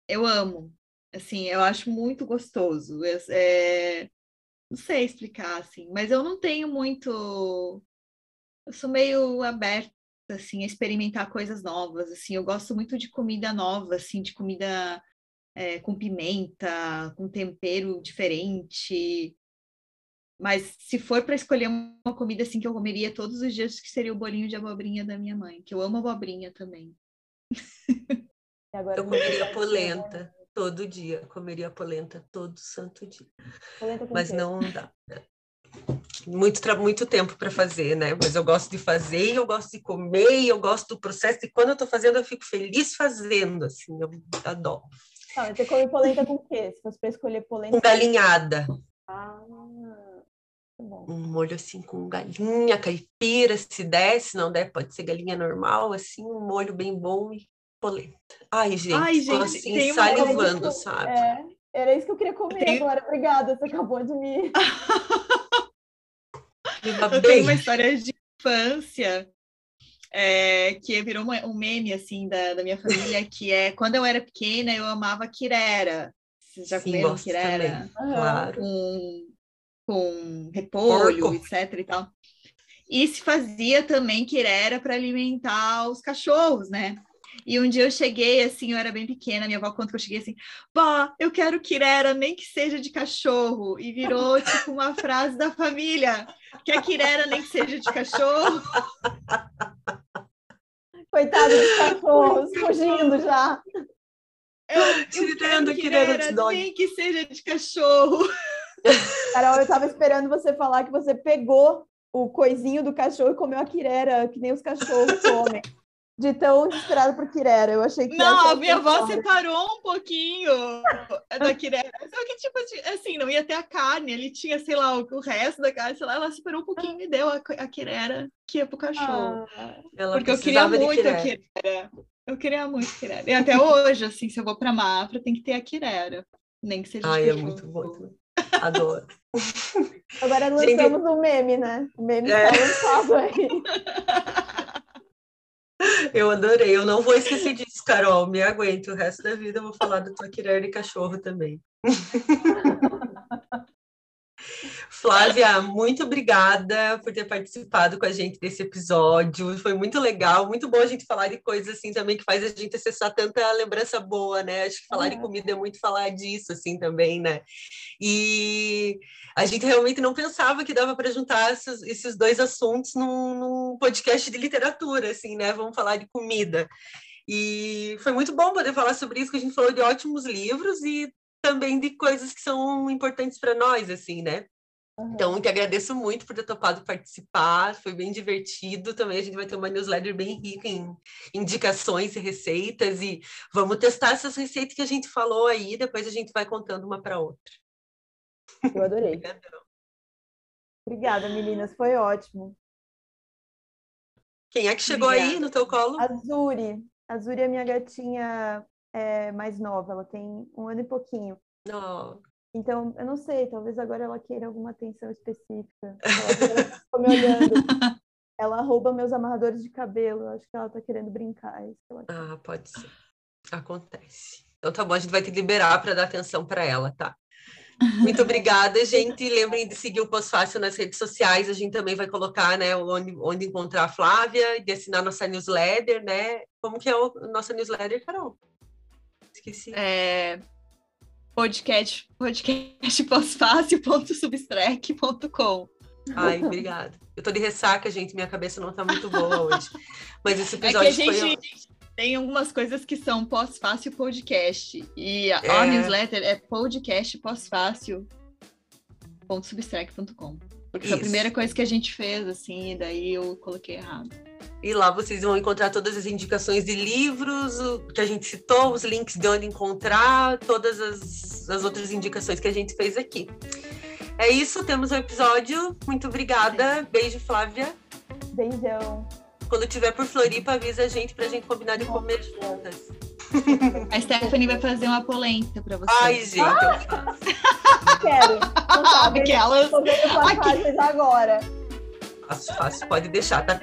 Eu amo. Assim, eu acho muito gostoso. É... Não sei explicar, assim, mas eu não tenho muito. Eu sou meio aberta, assim, a experimentar coisas novas, assim. Eu gosto muito de comida nova, assim, de comida é, com pimenta, com tempero diferente. Mas se for para escolher uma comida assim que eu comeria todos os dias, que seria o bolinho de abobrinha da minha mãe, que eu amo abobrinha também. eu comeria polenta todo dia, comeria polenta todo santo dia. Mas não dá. Muito, muito tempo para fazer, né? Mas eu gosto de fazer, eu gosto de comer, eu gosto do processo, e quando eu estou fazendo, eu fico feliz fazendo, assim, eu adoro. Ah, você come polenta com o quê? Se fosse para escolher polenta. Com galinhada. Ah, bom. Um molho assim com galinha, caipira, se der, se não der, pode ser galinha normal, assim, um molho bem bom e polenta. Ai, gente, Ai, gente assim, salivando, uma... sabe? É, era isso que eu queria comer tem... agora. Obrigada, você acabou de me. eu tenho uma história de infância é, que virou um meme assim da, da minha família, que é quando eu era pequena eu amava quirera. Vocês já Sim, comeram quirera? Claro. Com, com repolho, Porco. etc e tal. E se fazia também quirera para alimentar os cachorros, né? E um dia eu cheguei, assim, eu era bem pequena, minha avó conta que eu cheguei assim, pá, eu quero quirera, nem que seja de cachorro. E virou, tipo, uma frase da família, que a quirera nem que seja de cachorro. Coitado dos cachorros, fugindo já. Eu, Tirando eu quirera, nem que seja de cachorro. Carol, eu tava esperando você falar que você pegou o coisinho do cachorro e comeu a quirera, que nem os cachorros comem de tão desesperado por Quirera. Eu achei que. Não, a minha avó separou um pouquinho da Quirera. Só que, tipo assim, não ia ter a carne, ele tinha, sei lá, o, resto da carne, sei lá, ela separou um pouquinho e deu a, a Quirera que ia pro cachorro. Ah, Porque eu queria muito a Quirera. Eu queria muito Quirera. E até hoje, assim, se eu vou pra Mafra, tem que ter a Quirera. Nem que seja. Ai, é muito bom. Adoro. Agora lançamos o um meme, né? O meme é. tá lançado aí. Eu adorei. Eu não vou esquecer disso, Carol. Me aguento. O resto da vida eu vou falar querer de cachorro também. Flávia, muito obrigada por ter participado com a gente desse episódio. Foi muito legal, muito bom a gente falar de coisas assim também que faz a gente acessar tanta lembrança boa, né? Acho que falar é. de comida é muito falar disso assim também, né? E a gente realmente não pensava que dava para juntar esses, esses, dois assuntos num, num podcast de literatura, assim, né? Vamos falar de comida. E foi muito bom poder falar sobre isso, que a gente falou de ótimos livros e também de coisas que são importantes para nós, assim, né? Uhum. Então, te agradeço muito por ter topado participar, foi bem divertido. Também a gente vai ter uma newsletter bem rica em indicações e receitas, e vamos testar essas receitas que a gente falou aí, depois a gente vai contando uma para outra. Eu adorei. Obrigada, meninas, foi ótimo. Quem é que chegou Obrigada. aí no teu colo? A Zuri. A Zuri é minha gatinha é, mais nova, ela tem um ano e pouquinho. Oh. Então, eu não sei, talvez agora ela queira alguma atenção específica. Ela ficou me olhando. Ela rouba meus amarradores de cabelo. Acho que ela tá querendo brincar. É ah, pode ser. Acontece. Então tá bom, a gente vai te liberar para dar atenção para ela, tá? Muito obrigada, gente. Lembrem de seguir o Pós-Fácil nas redes sociais. A gente também vai colocar, né, onde, onde encontrar a Flávia e de assinar nossa newsletter, né? Como que é o nossa newsletter, Carol? Esqueci. É podcast, podcast pós-fácil.substrack.com. Ai, obrigada. Eu tô de ressaca, gente, minha cabeça não tá muito boa hoje. Mas esse episódio é que a gente foi... tem algumas coisas que são pós-fácil podcast. E a, é... newsletter é podcast pós-fácil.substrack.com. Porque foi a primeira coisa que a gente fez, assim, e daí eu coloquei errado. E lá vocês vão encontrar todas as indicações de livros que a gente citou, os links de onde encontrar, todas as, as outras indicações que a gente fez aqui. É isso, temos o um episódio. Muito obrigada. Beijo, Flávia. Beijão. Quando tiver por Floripa, avisa a gente pra gente combinar de comer juntas. A Stephanie vai fazer uma polenta pra você. Ai, gente, ah! eu faço. Quero. Aquelas. Vendo agora. Fácil, fácil, pode deixar. Tá,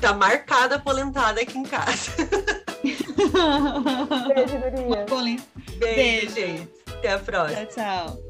tá marcada a polentada aqui em casa. Beijo. Beijo, Beijo, gente. Até a próxima. Tchau, tchau.